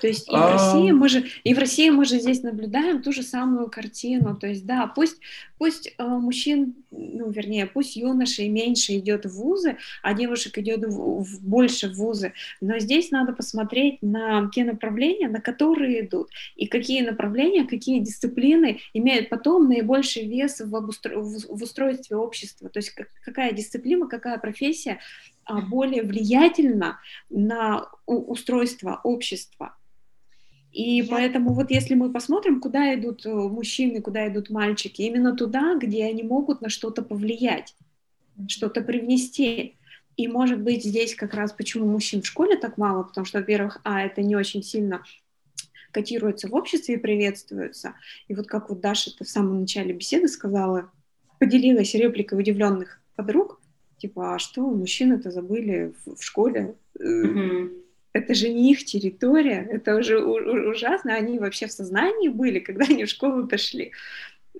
То есть и в России мы же и в России мы же здесь наблюдаем ту же самую картину. То есть да, пусть пусть э, мужчин ну, вернее, пусть юношей меньше идет в вузы, а девушек идет в, в больше в вузы, но здесь надо посмотреть на те направления, на которые идут, и какие направления, какие дисциплины имеют потом наибольший вес в, обустро... в устройстве общества, то есть какая дисциплина, какая профессия а, более влиятельна на устройство общества. И Я... поэтому вот если мы посмотрим, куда идут э, мужчины, куда идут мальчики, именно туда, где они могут на что-то повлиять, что-то привнести. И может быть здесь как раз почему мужчин в школе так мало, потому что, во-первых, а, это не очень сильно котируется в обществе и приветствуется. И вот как вот Даша в самом начале беседы сказала, поделилась репликой удивленных подруг, типа, а что, мужчины-то забыли в, в школе? Mm-hmm это же не их территория, это уже ужасно, они вообще в сознании были, когда они в школу дошли.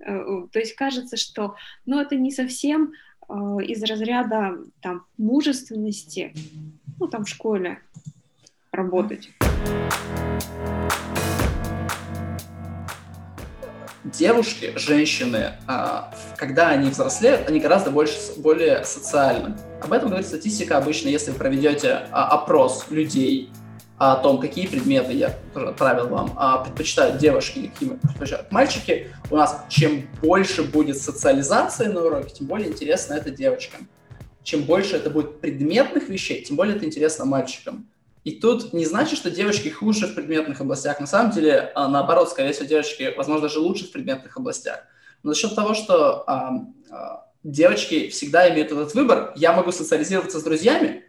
Э, то есть кажется, что ну, это не совсем э, из разряда там, мужественности, ну, там в школе работать. Девушки, женщины, а, когда они взрослеют, они гораздо больше, более социальны. Об этом говорит статистика обычно, если вы проведете а, опрос людей о том, какие предметы, я отправил вам, а, предпочитают девушки или какие предпочитают мальчики, у нас чем больше будет социализации на уроке, тем более интересно это девочкам. Чем больше это будет предметных вещей, тем более это интересно мальчикам. И тут не значит, что девочки хуже в предметных областях. На самом деле, а, наоборот, скорее всего, девочки, возможно, даже лучше в предметных областях. Но за счет того, что а, а, девочки всегда имеют этот выбор, я могу социализироваться с друзьями,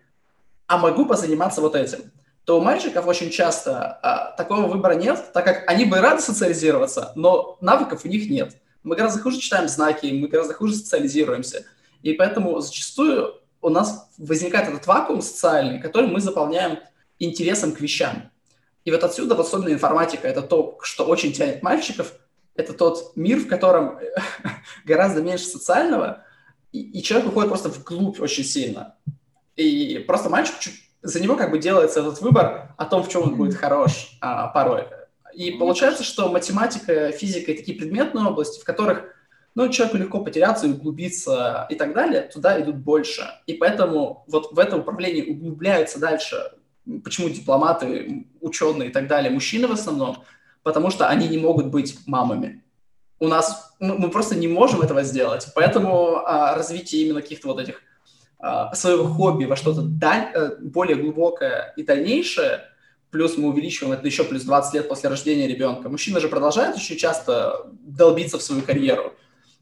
а могу позаниматься вот этим, то у мальчиков очень часто а, такого выбора нет, так как они бы рады социализироваться, но навыков у них нет. Мы гораздо хуже читаем знаки, мы гораздо хуже социализируемся. И поэтому зачастую у нас возникает этот вакуум социальный, который мы заполняем интересом к вещам. И вот отсюда, вот особенно информатика, это то, что очень тянет мальчиков, это тот мир, в котором гораздо меньше социального, и, и человек уходит просто вглубь очень сильно. И просто мальчик, за него как бы делается этот выбор о том, в чем он будет хорош а, порой. И получается, что математика, физика и такие предметные области, в которых ну, человеку легко потеряться углубиться и так далее, туда идут больше. И поэтому вот в это управление углубляются дальше. Почему дипломаты, ученые и так далее, мужчины в основном? Потому что они не могут быть мамами у нас ну, мы просто не можем этого сделать. Поэтому а, развитие именно каких-то вот этих а, своего хобби во что-то даль, а, более глубокое и дальнейшее, плюс мы увеличиваем это еще плюс 20 лет после рождения ребенка. Мужчина же продолжает еще часто долбиться в свою карьеру.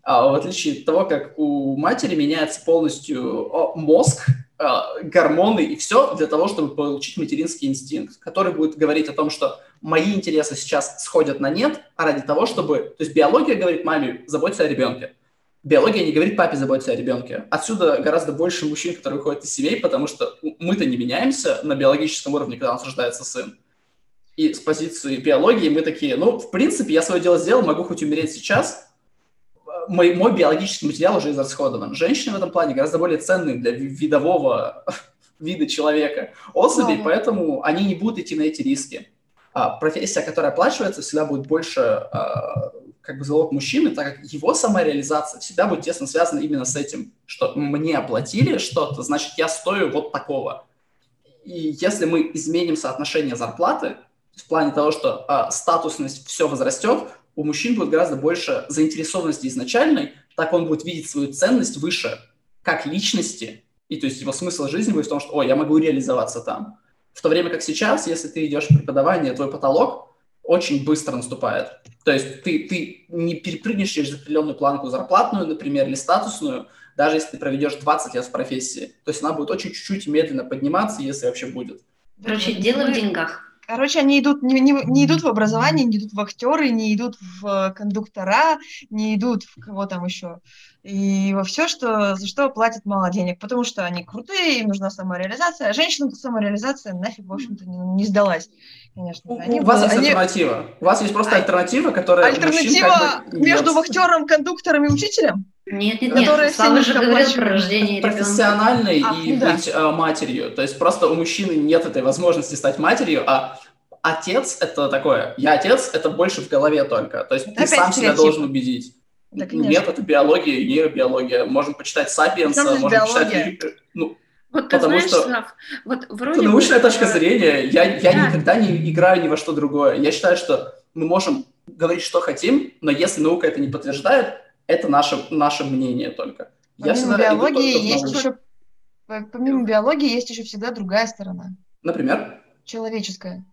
А, в отличие от того, как у матери меняется полностью мозг, гормоны и все для того, чтобы получить материнский инстинкт, который будет говорить о том, что мои интересы сейчас сходят на нет, а ради того, чтобы... То есть биология говорит маме, заботься о ребенке. Биология не говорит папе, заботься о ребенке. Отсюда гораздо больше мужчин, которые выходят из семей, потому что мы-то не меняемся на биологическом уровне, когда у нас рождается сын. И с позиции биологии мы такие, ну, в принципе, я свое дело сделал, могу хоть умереть сейчас, мой, мой биологический материал уже израсходован. Женщины в этом плане гораздо более ценные для видового вида человека особей, да. поэтому они не будут идти на эти риски. А профессия, которая оплачивается, всегда будет больше а, как бы залог мужчины, так как его самореализация всегда будет тесно связана именно с этим, что мне оплатили что-то, значит, я стою вот такого. И если мы изменим соотношение зарплаты, в плане того, что а, статусность все возрастет, у мужчин будет гораздо больше заинтересованности изначальной, так он будет видеть свою ценность выше как личности, и то есть его смысл жизни будет в том, что, о, я могу реализоваться там. В то время как сейчас, если ты идешь в преподавание, твой потолок очень быстро наступает. То есть ты, ты не перепрыгнешь через определенную планку зарплатную, например, или статусную, даже если ты проведешь 20 лет в профессии. То есть она будет очень чуть-чуть медленно подниматься, если вообще будет. Короче, дело в деньгах. Короче, они идут, не, не, не идут в образование, не идут в актеры, не идут в кондуктора, не идут в кого там еще. И во все, что, за что платят мало денег, потому что они крутые, им нужна самореализация. А женщинам самореализация нафиг, в общем-то, не, не сдалась. Конечно. Они, у вас есть они... альтернатива. У вас есть просто альтернатива, которая... Альтернатива как бы между вахтером, кондуктором и учителем? Нет, нет, нет. Слава же говорил про рождение ребенка. Профессиональной а, и да. быть э, матерью. То есть просто у мужчины нет этой возможности стать матерью, а отец это такое, я отец, это больше в голове только. То есть это ты сам себя должен убедить. Да, конечно. Нет, это биология и нейробиология. Можем почитать Сапиенса, можем биология? почитать... Ну, Вот ты Потому знаешь, что Слав, вот это вроде бы, научная точка э, зрения. Я, я да. никогда не играю ни во что другое. Я считаю, что мы можем говорить, что хотим, но если наука это не подтверждает, это наше, наше мнение только. Я Помимо иду биологии только в есть еще... по- Помимо биологии есть еще всегда другая сторона. Например? Человеческая.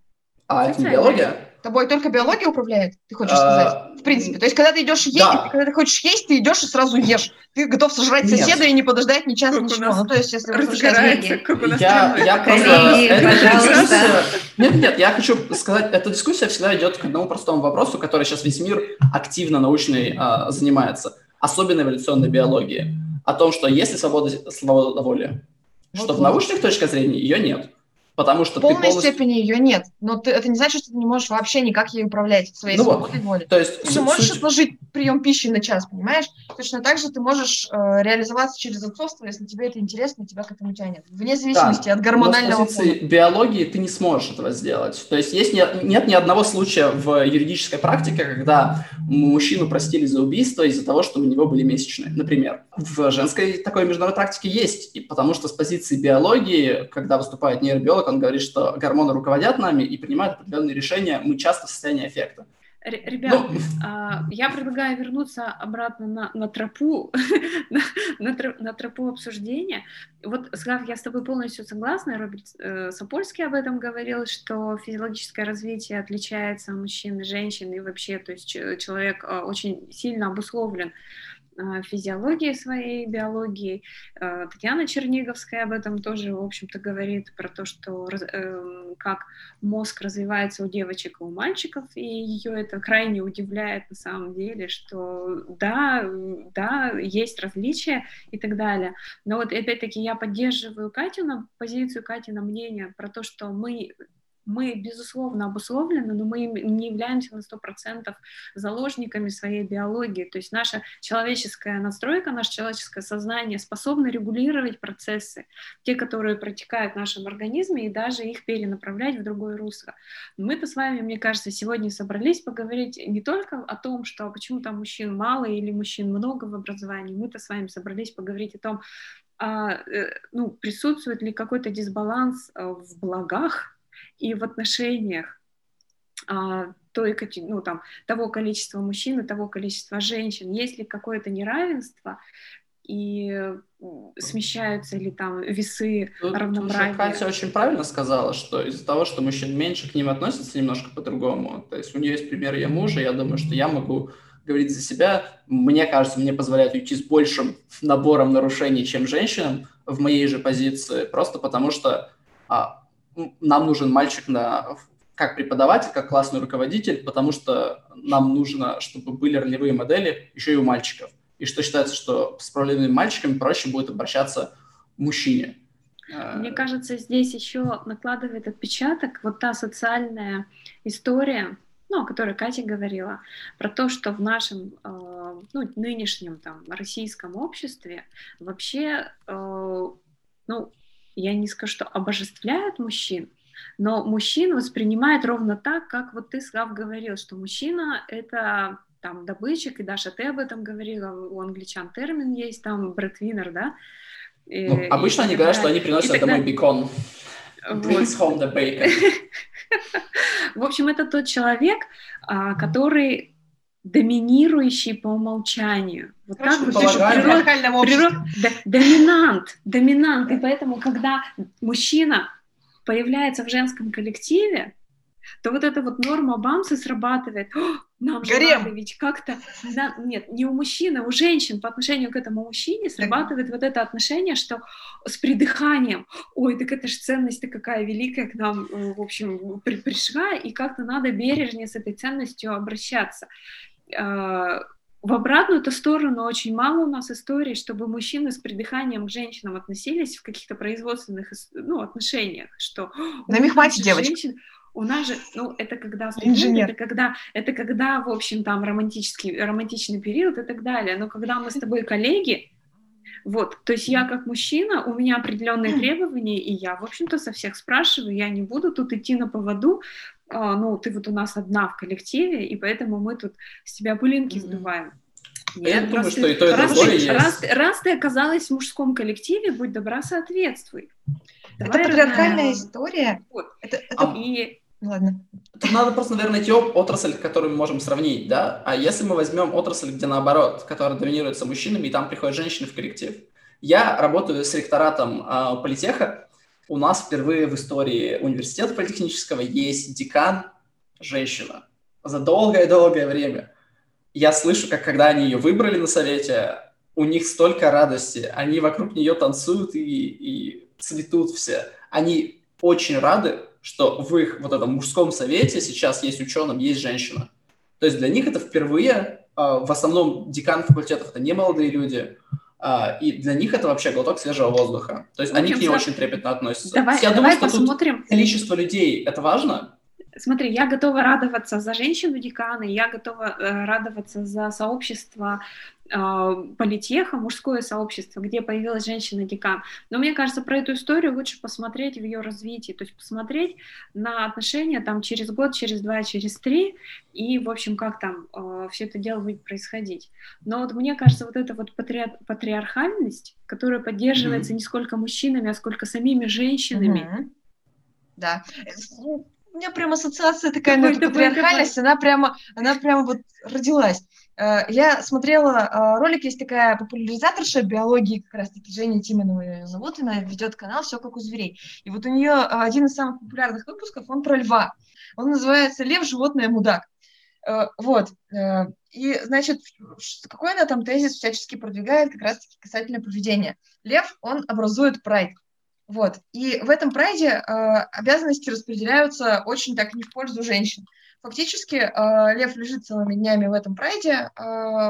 А, это не биология? Тобой только биология управляет, ты хочешь А, сказать? В принципе. То есть, когда ты идешь есть, да. когда ты хочешь есть, ты идешь и сразу ешь. Ты готов сожрать Нет. соседа и не подождать ни часа, Как ничего. Ну, то есть, если разгорается, Я, я просто... Нет, нет, я хочу сказать, эта дискуссия всегда идет к одному простому вопросу, который сейчас весь мир активно научный а, занимается, особенно эволюционной биологии, о том, что есть ли свобода, свобода воли, что в научных точках зрения ее нет, потому что В ты полной полностью... степени ее нет. Но ты- это не значит, что ты не можешь вообще никак ей управлять своей Ну вот. свободой воли. То есть Ты же суть- можешь суть- отложить прием пищи на час, понимаешь? Точно так же ты можешь э, реализоваться через отцовство, если тебе это интересно, тебя к этому тянет. Вне зависимости от Но гормонального с позиции фона. биологии ты не сможешь этого сделать. То есть есть не- нет ни одного случая в юридической практике, когда мужчину простили за убийство из-за того, что у него были месячные, например. В женской такой международной практике есть, и потому что с позиции биологии, когда выступает нейробиолог, он говорит, что гормоны руководят нами и принимают определенные решения, мы часто в состоянии эффекта. Ребят, Ну, а, я предлагаю вернуться обратно на, на тропу, на, на тро- на тропу обсуждения. Вот, Слав, я с тобой полностью согласна. Роберт э, Сапольский об этом говорил, что физиологическое развитие отличается у мужчин и женщин, и вообще, то есть человек э, очень сильно обусловлен э, физиологией своей, биологией. Э, Татьяна Черниговская об этом тоже, в общем-то, говорит про то, что эм, как мозг развивается у девочек и у мальчиков, и ее это крайне удивляет на самом деле, что да, да, есть различия и так далее. Но вот опять-таки я поддерживаю Катю на позицию Кати на мнение про то, что мы мы, безусловно, обусловлены, но мы не являемся на 100% заложниками своей биологии. То есть наша человеческая настройка, наше человеческое сознание способно регулировать процессы, те, которые протекают в нашем организме, и даже их перенаправлять в другое русло. Мы-то с вами, мне кажется, сегодня собрались поговорить не только о том, что почему там мужчин мало или мужчин много в образовании, мы-то с вами собрались поговорить о том, а, э, ну, присутствует ли какой-то дисбаланс э, в благах и в отношениях а, той, ну, там, того количества мужчин и того количества женщин, есть ли какое-то неравенство, и м, смещаются ли там весы Тут, равноправия. Катя очень правильно сказала, что из-за того, что мужчин меньше, к ним относятся немножко по-другому. То есть у нее есть пример ее мужа, я думаю, что я могу говорить за себя. Мне кажется, мне позволяет уйти с большим набором нарушений, чем женщинам в моей же позиции, просто потому что а, нам нужен мальчик на, как преподаватель, как классный руководитель, потому что нам нужно, чтобы были ролевые модели еще и у мальчиков. И что считается, что с проблемными мальчиками проще будет обращаться мужчине. Э, Мне кажется, здесь еще накладывает отпечаток вот та социальная история, ну, о которой Катя говорила, про то, что в нашем э, ну, нынешнем там, российском обществе вообще, э, ну, я не скажу, что обожествляют мужчин, но мужчин воспринимают ровно так, как вот ты, Слав, говорил, что мужчина — это там добытчик, и Даша, ты об этом говорила, у англичан термин есть, там, брэдвиннер, да? И- Ну, и обычно они так говорят, что они приносят И тогда- домой бекон. Вот. Brings home the bacon. В общем, это тот человек, а, который доминирующий по умолчанию. Вот Короче, так вот природа- да- доминант, доминант. И поэтому, когда мужчина появляется в женском коллективе, то вот эта вот норма Бамса срабатывает. «О, Нам же Гарем. надо ведь как-то... да, нет, не у мужчины, а у женщин по отношению к этому мужчине срабатывает вот это отношение, что с придыханием. Ой, так это же ценность-то какая великая к нам, э, в общем, при- пришла, и как-то надо бережнее с этой ценностью обращаться. А, В обратную-то сторону очень мало у нас историй, чтобы мужчины с придыханием к женщинам относились в каких-то производственных ну, отношениях, что На «Ой, мехмате, девочка». женщин- у нас же, ну, это когда Инженер. это когда, это когда, в общем, там романтический, романтичный период и так далее. Но когда мы с тобой коллеги, вот, то есть я как мужчина, у меня определенные требования, и я, в общем-то, со всех спрашиваю, я не буду тут идти на поводу, ну, ты вот у нас одна в коллективе, и поэтому мы тут с тебя пылинки сдуваем. Я Нет, думаю, раз что ты- и то, и раз другое ты- есть. Раз, раз ты оказалась в мужском коллективе, будь добра, соответствуй. Это патриархальная история. Вот. Это, это- А И Ладно. Тут надо просто, наверное, найти отрасль, которую мы можем сравнить, да? А если мы возьмем отрасль, где наоборот, которая доминируется мужчинами, и там приходят женщины в коллектив. Я работаю с ректоратом а, политеха. У нас впервые в истории университета политехнического есть декан женщина. За долгое-долгое время. Я слышу, как когда они ее выбрали на совете, у них столько радости. Они вокруг нее танцуют и, и цветут все. Они очень рады, что в их вот этом мужском совете сейчас есть ученым, есть женщина. То есть для них это впервые, а, в основном декан факультетов это не молодые люди, а, и для них это вообще глоток свежего воздуха. То есть они к ней очень трепетно относятся. давай, Я давай думаю, что тут посмотрим. количество людей это важно. Смотри, я готова радоваться за женщину декана, я готова э, радоваться за сообщество э, политеха, мужское сообщество, где появилась женщина-декан. Но мне кажется, про эту историю лучше посмотреть в ее развитии, то есть посмотреть на отношения там через год, через два, через три, и, в общем, как там все это дело будет происходить. Но вот мне кажется, вот эта вот патриар- патриархальность, которая поддерживается Мгм. не сколько мужчинами, а сколько самими женщинами, Мгм. Да. Э, У меня прям ассоциация такая Давай, на эту давай, патриархальность, она прямо, она прямо вот родилась. Э, Я смотрела э, ролик, есть такая популяризаторша биологии, как раз-таки Женя Тимонова её зовут, она ведет канал «Все как у зверей». И вот у нее один из самых популярных выпусков, он про льва. Он называется «Лев, животное, мудак». Э, Вот. э, И, значит, какой она там тезис всячески продвигает как раз-таки касательно поведения. Лев, он образует прайд. Вот. И в этом прайде э, обязанности распределяются очень так не в пользу женщин. Фактически э, лев лежит целыми днями в этом прайде, э,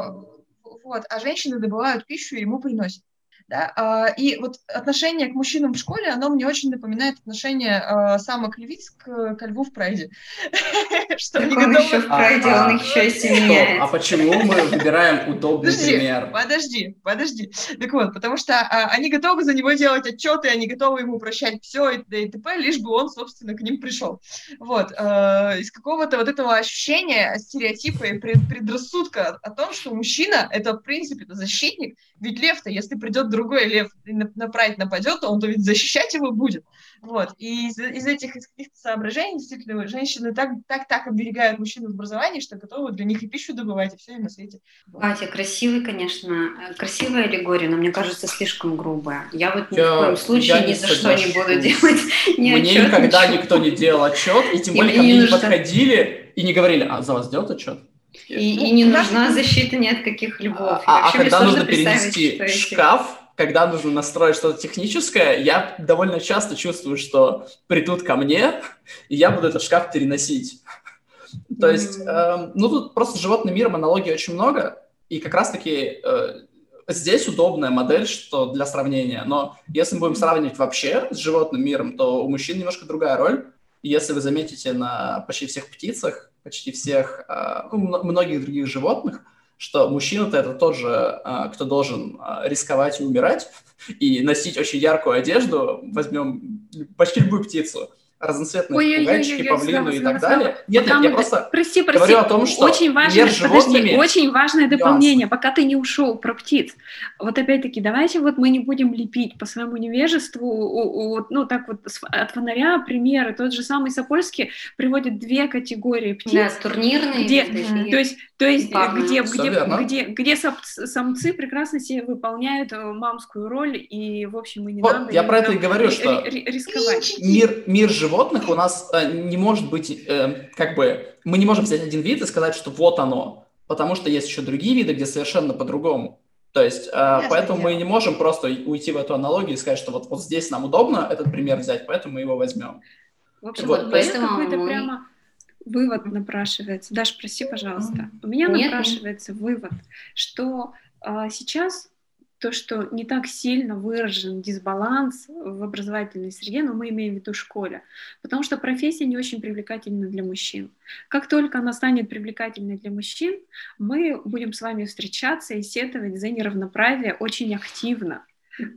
вот, а женщины добывают пищу и ему приносят. Да? а, И вот отношение к мужчинам в школе, оно мне очень напоминает отношение э, самок львиц к, ко льву в прайде. Что они готовы- еще в А, прайде, а, он их еще и Стоп, а меняет. почему мы выбираем удобный пример? подожди, подожди. Так вот, потому что а, они готовы за него делать отчеты, они готовы ему прощать все и т.п., лишь бы он, собственно, к ним пришел. Вот. из какого-то вот этого ощущения, стереотипа и пред- предрассудка о том, что мужчина — это, в принципе, защитник. Ведь лев-то, если придет другой лев и на, на прайд нападет, то он-то ведь защищать его будет. Вот. И из, из этих из каких-то соображений, действительно, женщины так, так, так оберегают мужчин в образовании, что готовы для них и пищу добывать, и все на свете. Катя, красивый, конечно, красивая аллегория, но мне кажется, слишком грубая. Я вот ни Я- в коем случае ни за что не буду делать ни Мне отчет, никогда ничего. никто не делал отчет, и тем И более ко мне не нужно. подходили и не говорили, а за вас делают отчет? И, и не Ну, нужна защита ни от каких львов. И А, а когда нужно перенести шкаф, когда нужно настроить что-то техническое, я довольно часто чувствую, что придут ко мне, и я буду этот шкаф переносить. То есть, эм, ну тут просто животным миром аналогий очень много, и как раз-таки э, здесь удобная модель, что для сравнения. Но если мы будем сравнивать вообще с животным миром, то у мужчин немножко другая роль. Если вы заметите на почти всех птицах, почти всех, э, ну, мно- многих других животных, что мужчина-то это тот же, э, кто должен э, рисковать и умирать, и носить очень яркую одежду, возьмем почти любую птицу, разноцветные Ой-ой-ой-ой-ой, попугайчики, павлины Слава, и так далее. Нет, нет, я просто Прости, прости. говорю о том, что очень важное, мир с подожди, очень важное дополнение, нюансы. пока ты не ушел про птиц. Вот опять-таки, давайте вот мы не будем лепить по своему невежеству, ну так вот от фонаря примеры. Тот же самый Сапольский приводит две категории птиц. Да, турнирные Где- То есть, то есть где, где, где, где самцы прекрасно себе выполняют э, мамскую роль, и, в общем, и не Вот, надо я про это и говорю, что ри- рисковать. мир, мир животных у нас э, не может быть, э, как бы, мы не можем взять один вид и сказать, что вот оно, потому что есть еще другие виды, где совершенно по-другому. То есть, э, поэтому мы не можем просто уйти в эту аналогию и сказать, что вот, вот здесь нам удобно этот пример взять, поэтому мы его возьмем. В общем, Вот, меня поэтому какой-то мы- прямо вывод напрашивается. Даш, прости, пожалуйста. У меня Нет, нет. напрашивается вывод, что а, сейчас то, что не так сильно выражен дисбаланс в образовательной среде, но мы имеем в виду школе, потому что профессия не очень привлекательна для мужчин. Как только она станет привлекательной для мужчин, мы будем с вами встречаться и сетовать за неравноправие очень активно.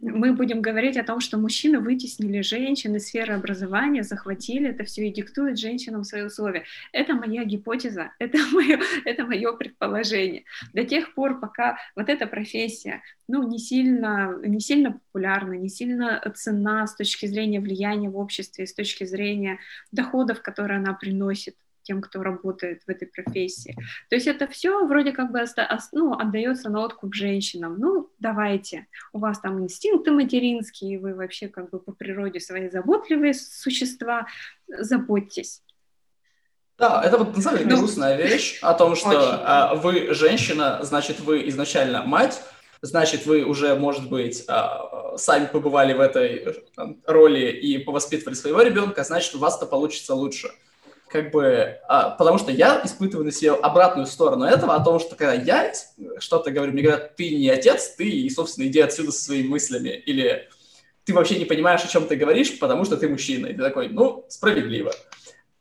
Мы будем говорить о том, что мужчины вытеснили женщин из сферы образования, захватили это все и диктуют женщинам свои условия. Это моя гипотеза, это мое, это мое предположение. До тех пор, пока вот эта профессия ну, не, сильно, не сильно популярна, не сильно цена с точки зрения влияния в обществе, с точки зрения доходов, которые она приносит, тем, кто работает в этой профессии. То есть это все вроде как бы ну, отдается на откуп женщинам. Ну, давайте, у вас там инстинкты материнские, вы вообще как бы по природе свои заботливые существа, заботьтесь. Да, это вот на самом деле ну, грустная вещь о том, что а, вы женщина, значит, вы изначально мать, значит, вы уже, может быть, а, сами побывали в этой роли и повоспитывали своего ребенка, значит, у вас-то получится лучше как бы, а, потому что я испытываю на себе обратную сторону этого, о том, что когда я что-то говорю, мне говорят, ты не отец, ты, и, собственно, иди отсюда со своими мыслями, или ты вообще не понимаешь, о чем ты говоришь, потому что ты мужчина, и ты такой, ну, справедливо.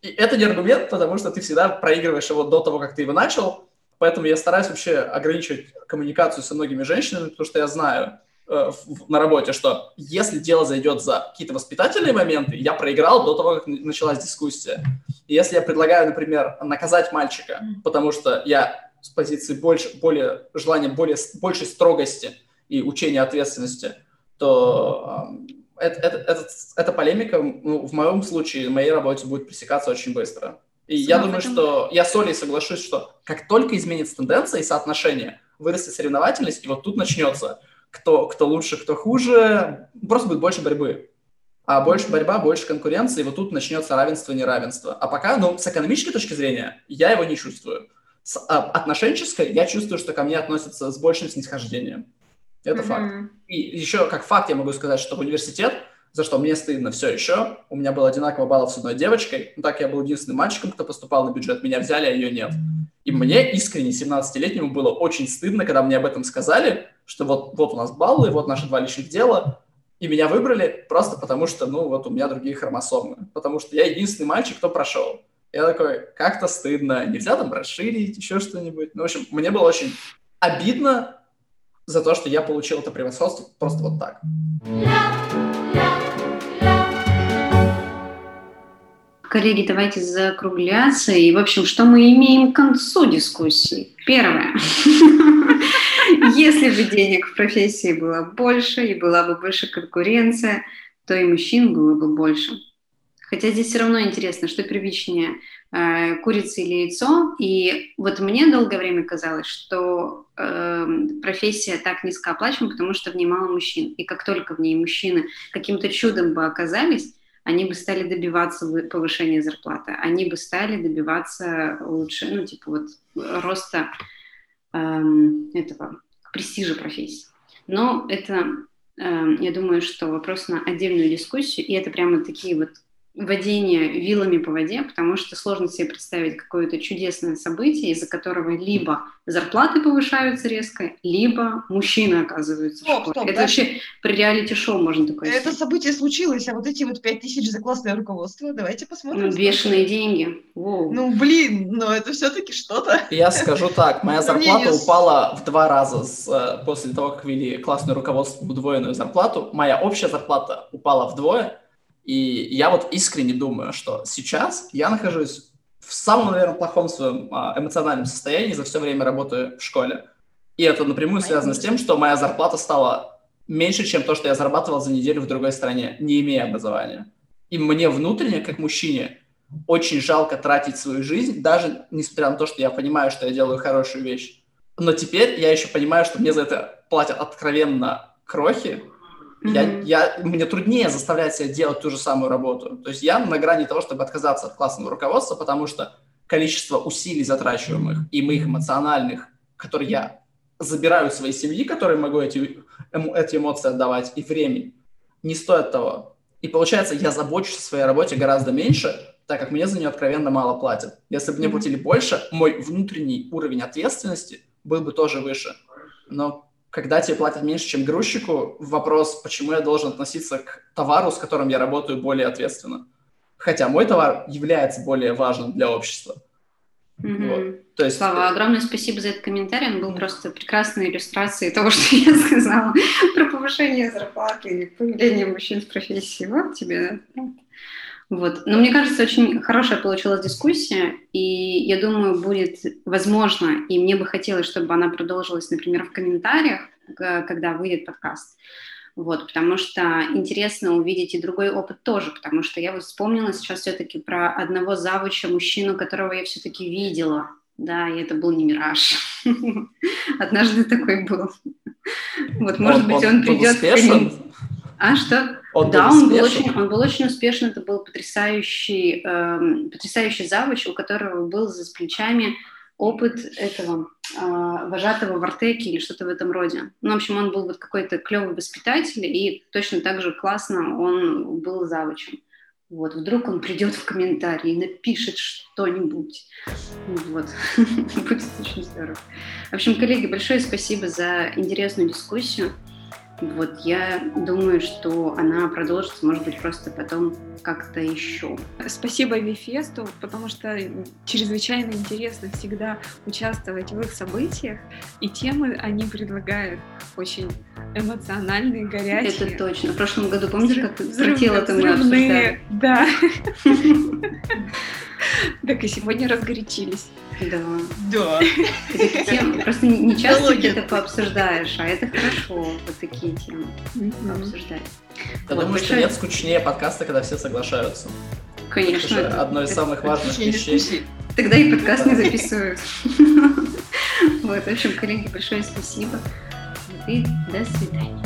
И это не аргумент, потому что ты всегда проигрываешь его до того, как ты его начал, поэтому я стараюсь вообще ограничивать коммуникацию со многими женщинами, потому что я знаю, на работе, что если дело зайдет за какие-то воспитательные моменты, я проиграл до того, как началась дискуссия. И если я предлагаю, например, наказать мальчика, потому что я с позиции больше, более, желания более, большей строгости и учения ответственности, то э, это, это, это, эта полемика ну, в моем случае, в моей работе будет пресекаться очень быстро. И Сама я думаю, этом... что я с Олей соглашусь, что как только изменится тенденция и соотношение, вырастет соревновательность, и вот тут начнется – кто, кто лучше, кто хуже, просто будет больше борьбы. А больше борьба, больше конкуренции, и вот тут начнется равенство, неравенство. А пока, ну, с экономической точки зрения, я его не чувствую. С а, отношенческой я чувствую, что ко мне относятся с большим снисхождением. Это mm-hmm. факт. И еще как факт я могу сказать, что университет, за что мне стыдно все еще, у меня было одинаково баллов с одной девочкой, ну так я был единственным мальчиком, кто поступал на бюджет, меня взяли, а ее нет. И мне искренне, 17-летнему, было очень стыдно, когда мне об этом сказали, что вот, вот у нас баллы, вот наши два личных дела, и меня выбрали просто потому, что, ну, вот у меня другие хромосомы, потому что я единственный мальчик, кто прошел. Я такой, как-то стыдно, нельзя там расширить, еще что-нибудь. Ну, в общем, мне было очень обидно за то, что я получил это превосходство просто вот так. Коллеги, давайте закругляться. И, в общем, что мы имеем к концу дискуссии? Первое. Если бы денег в профессии было больше и была бы больше конкуренция, то и мужчин было бы больше. Хотя здесь все равно интересно, что первичнее, э, курица или яйцо. И вот мне долгое время казалось, что э, профессия так низкооплачиваема, потому что в ней мало мужчин. И как только в ней мужчины каким-то чудом бы оказались, они бы стали добиваться повышения зарплаты, они бы стали добиваться лучше, ну, типа вот роста эм, этого престижа профессии. Но это, эм, я думаю, что вопрос на отдельную дискуссию, и это прямо такие вот водение вилами по воде, потому что сложно себе представить какое-то чудесное событие, из-за которого либо зарплаты повышаются резко, либо мужчины оказываются стоп, в школе. Стоп, это да? вообще при реалити-шоу можно такое Это сказать. событие случилось, а вот эти вот пять тысяч за классное руководство, давайте посмотрим. Ну, бешеные деньги. Воу. Ну, блин, но это все-таки что-то. Я скажу так, моя зарплата упала в два раза с, э, после того, как ввели классное руководство удвоенную зарплату. Моя общая зарплата упала вдвое, и я вот искренне думаю, что сейчас я нахожусь в самом, наверное, плохом своем а, эмоциональном состоянии за все время работы в школе. И это напрямую связано с тем, что моя зарплата стала меньше, чем то, что я зарабатывал за неделю в другой стране, не имея образования. И мне внутренне, как мужчине, очень жалко тратить свою жизнь, даже несмотря на то, что я понимаю, что я делаю хорошую вещь. Но теперь я еще понимаю, что мне за это платят откровенно крохи, Mm-hmm. Я, я, мне труднее заставлять себя делать ту же самую работу. То есть я на грани того, чтобы отказаться от классного руководства, потому что количество усилий, затрачиваемых, и моих эмоциональных, которые я забираю у своей семьи, которые могу эти, эти эмоции отдавать, и времени, не стоит того. И получается, я забочусь о своей работе гораздо меньше, так как мне за нее откровенно мало платят. Если бы мне платили больше, мой внутренний уровень ответственности был бы тоже выше. Но когда тебе платят меньше, чем грузчику, вопрос, почему я должен относиться к товару, с которым я работаю, более ответственно. Хотя мой товар является более важным для общества. Мгм. Вот. То есть... Слава, огромное спасибо за этот комментарий. Он был просто прекрасной иллюстрацией того, что я сказала про повышение зарплаты или появление мужчин в профессии. Вот тебе. Вот. Но мне кажется, очень хорошая получилась дискуссия, и я думаю, будет возможно, и мне бы хотелось, чтобы она продолжилась, например, в комментариях, к- когда выйдет подкаст. Вот, потому что интересно увидеть и другой опыт тоже, потому что я вот вспомнила сейчас все-таки про одного завуча, мужчину, которого я все-таки видела, да, и это был не мираж. Однажды такой был. Вот, может быть, он придет... А что? Он да, был он был, очень, он был очень успешен. Это был потрясающий, эм, потрясающий завуч, у которого был за плечами опыт этого а, вожатого в Артеке или что-то в этом роде. Ну, в общем, он был вот какой-то клевый воспитатель, и точно так же классно он был завучем. Вот, вдруг он придет в комментарии и напишет что-нибудь. Вот, будет очень здорово. В общем, коллеги, большое спасибо за интересную дискуссию. Вот, я думаю, что она продолжится, может быть, просто потом как-то еще. Спасибо Вифесту, потому что чрезвычайно интересно всегда участвовать в их событиях, и темы они предлагают очень эмоциональные, горячие. Это точно. В прошлом году, помните, как Взрыв- тело-то мы взрывные, обсуждали? Да. Так и сегодня разгорячились. Да. Да. Просто не часто где-то пообсуждаешь, а это хорошо, вот такие темы пообсуждать. Потому что нет скучнее подкаста, когда все соглашаются. Конечно. Это одно из самых важных вещей. Тогда и подкаст не записывают. Вот, в общем, коллеги, большое спасибо. И до свидания.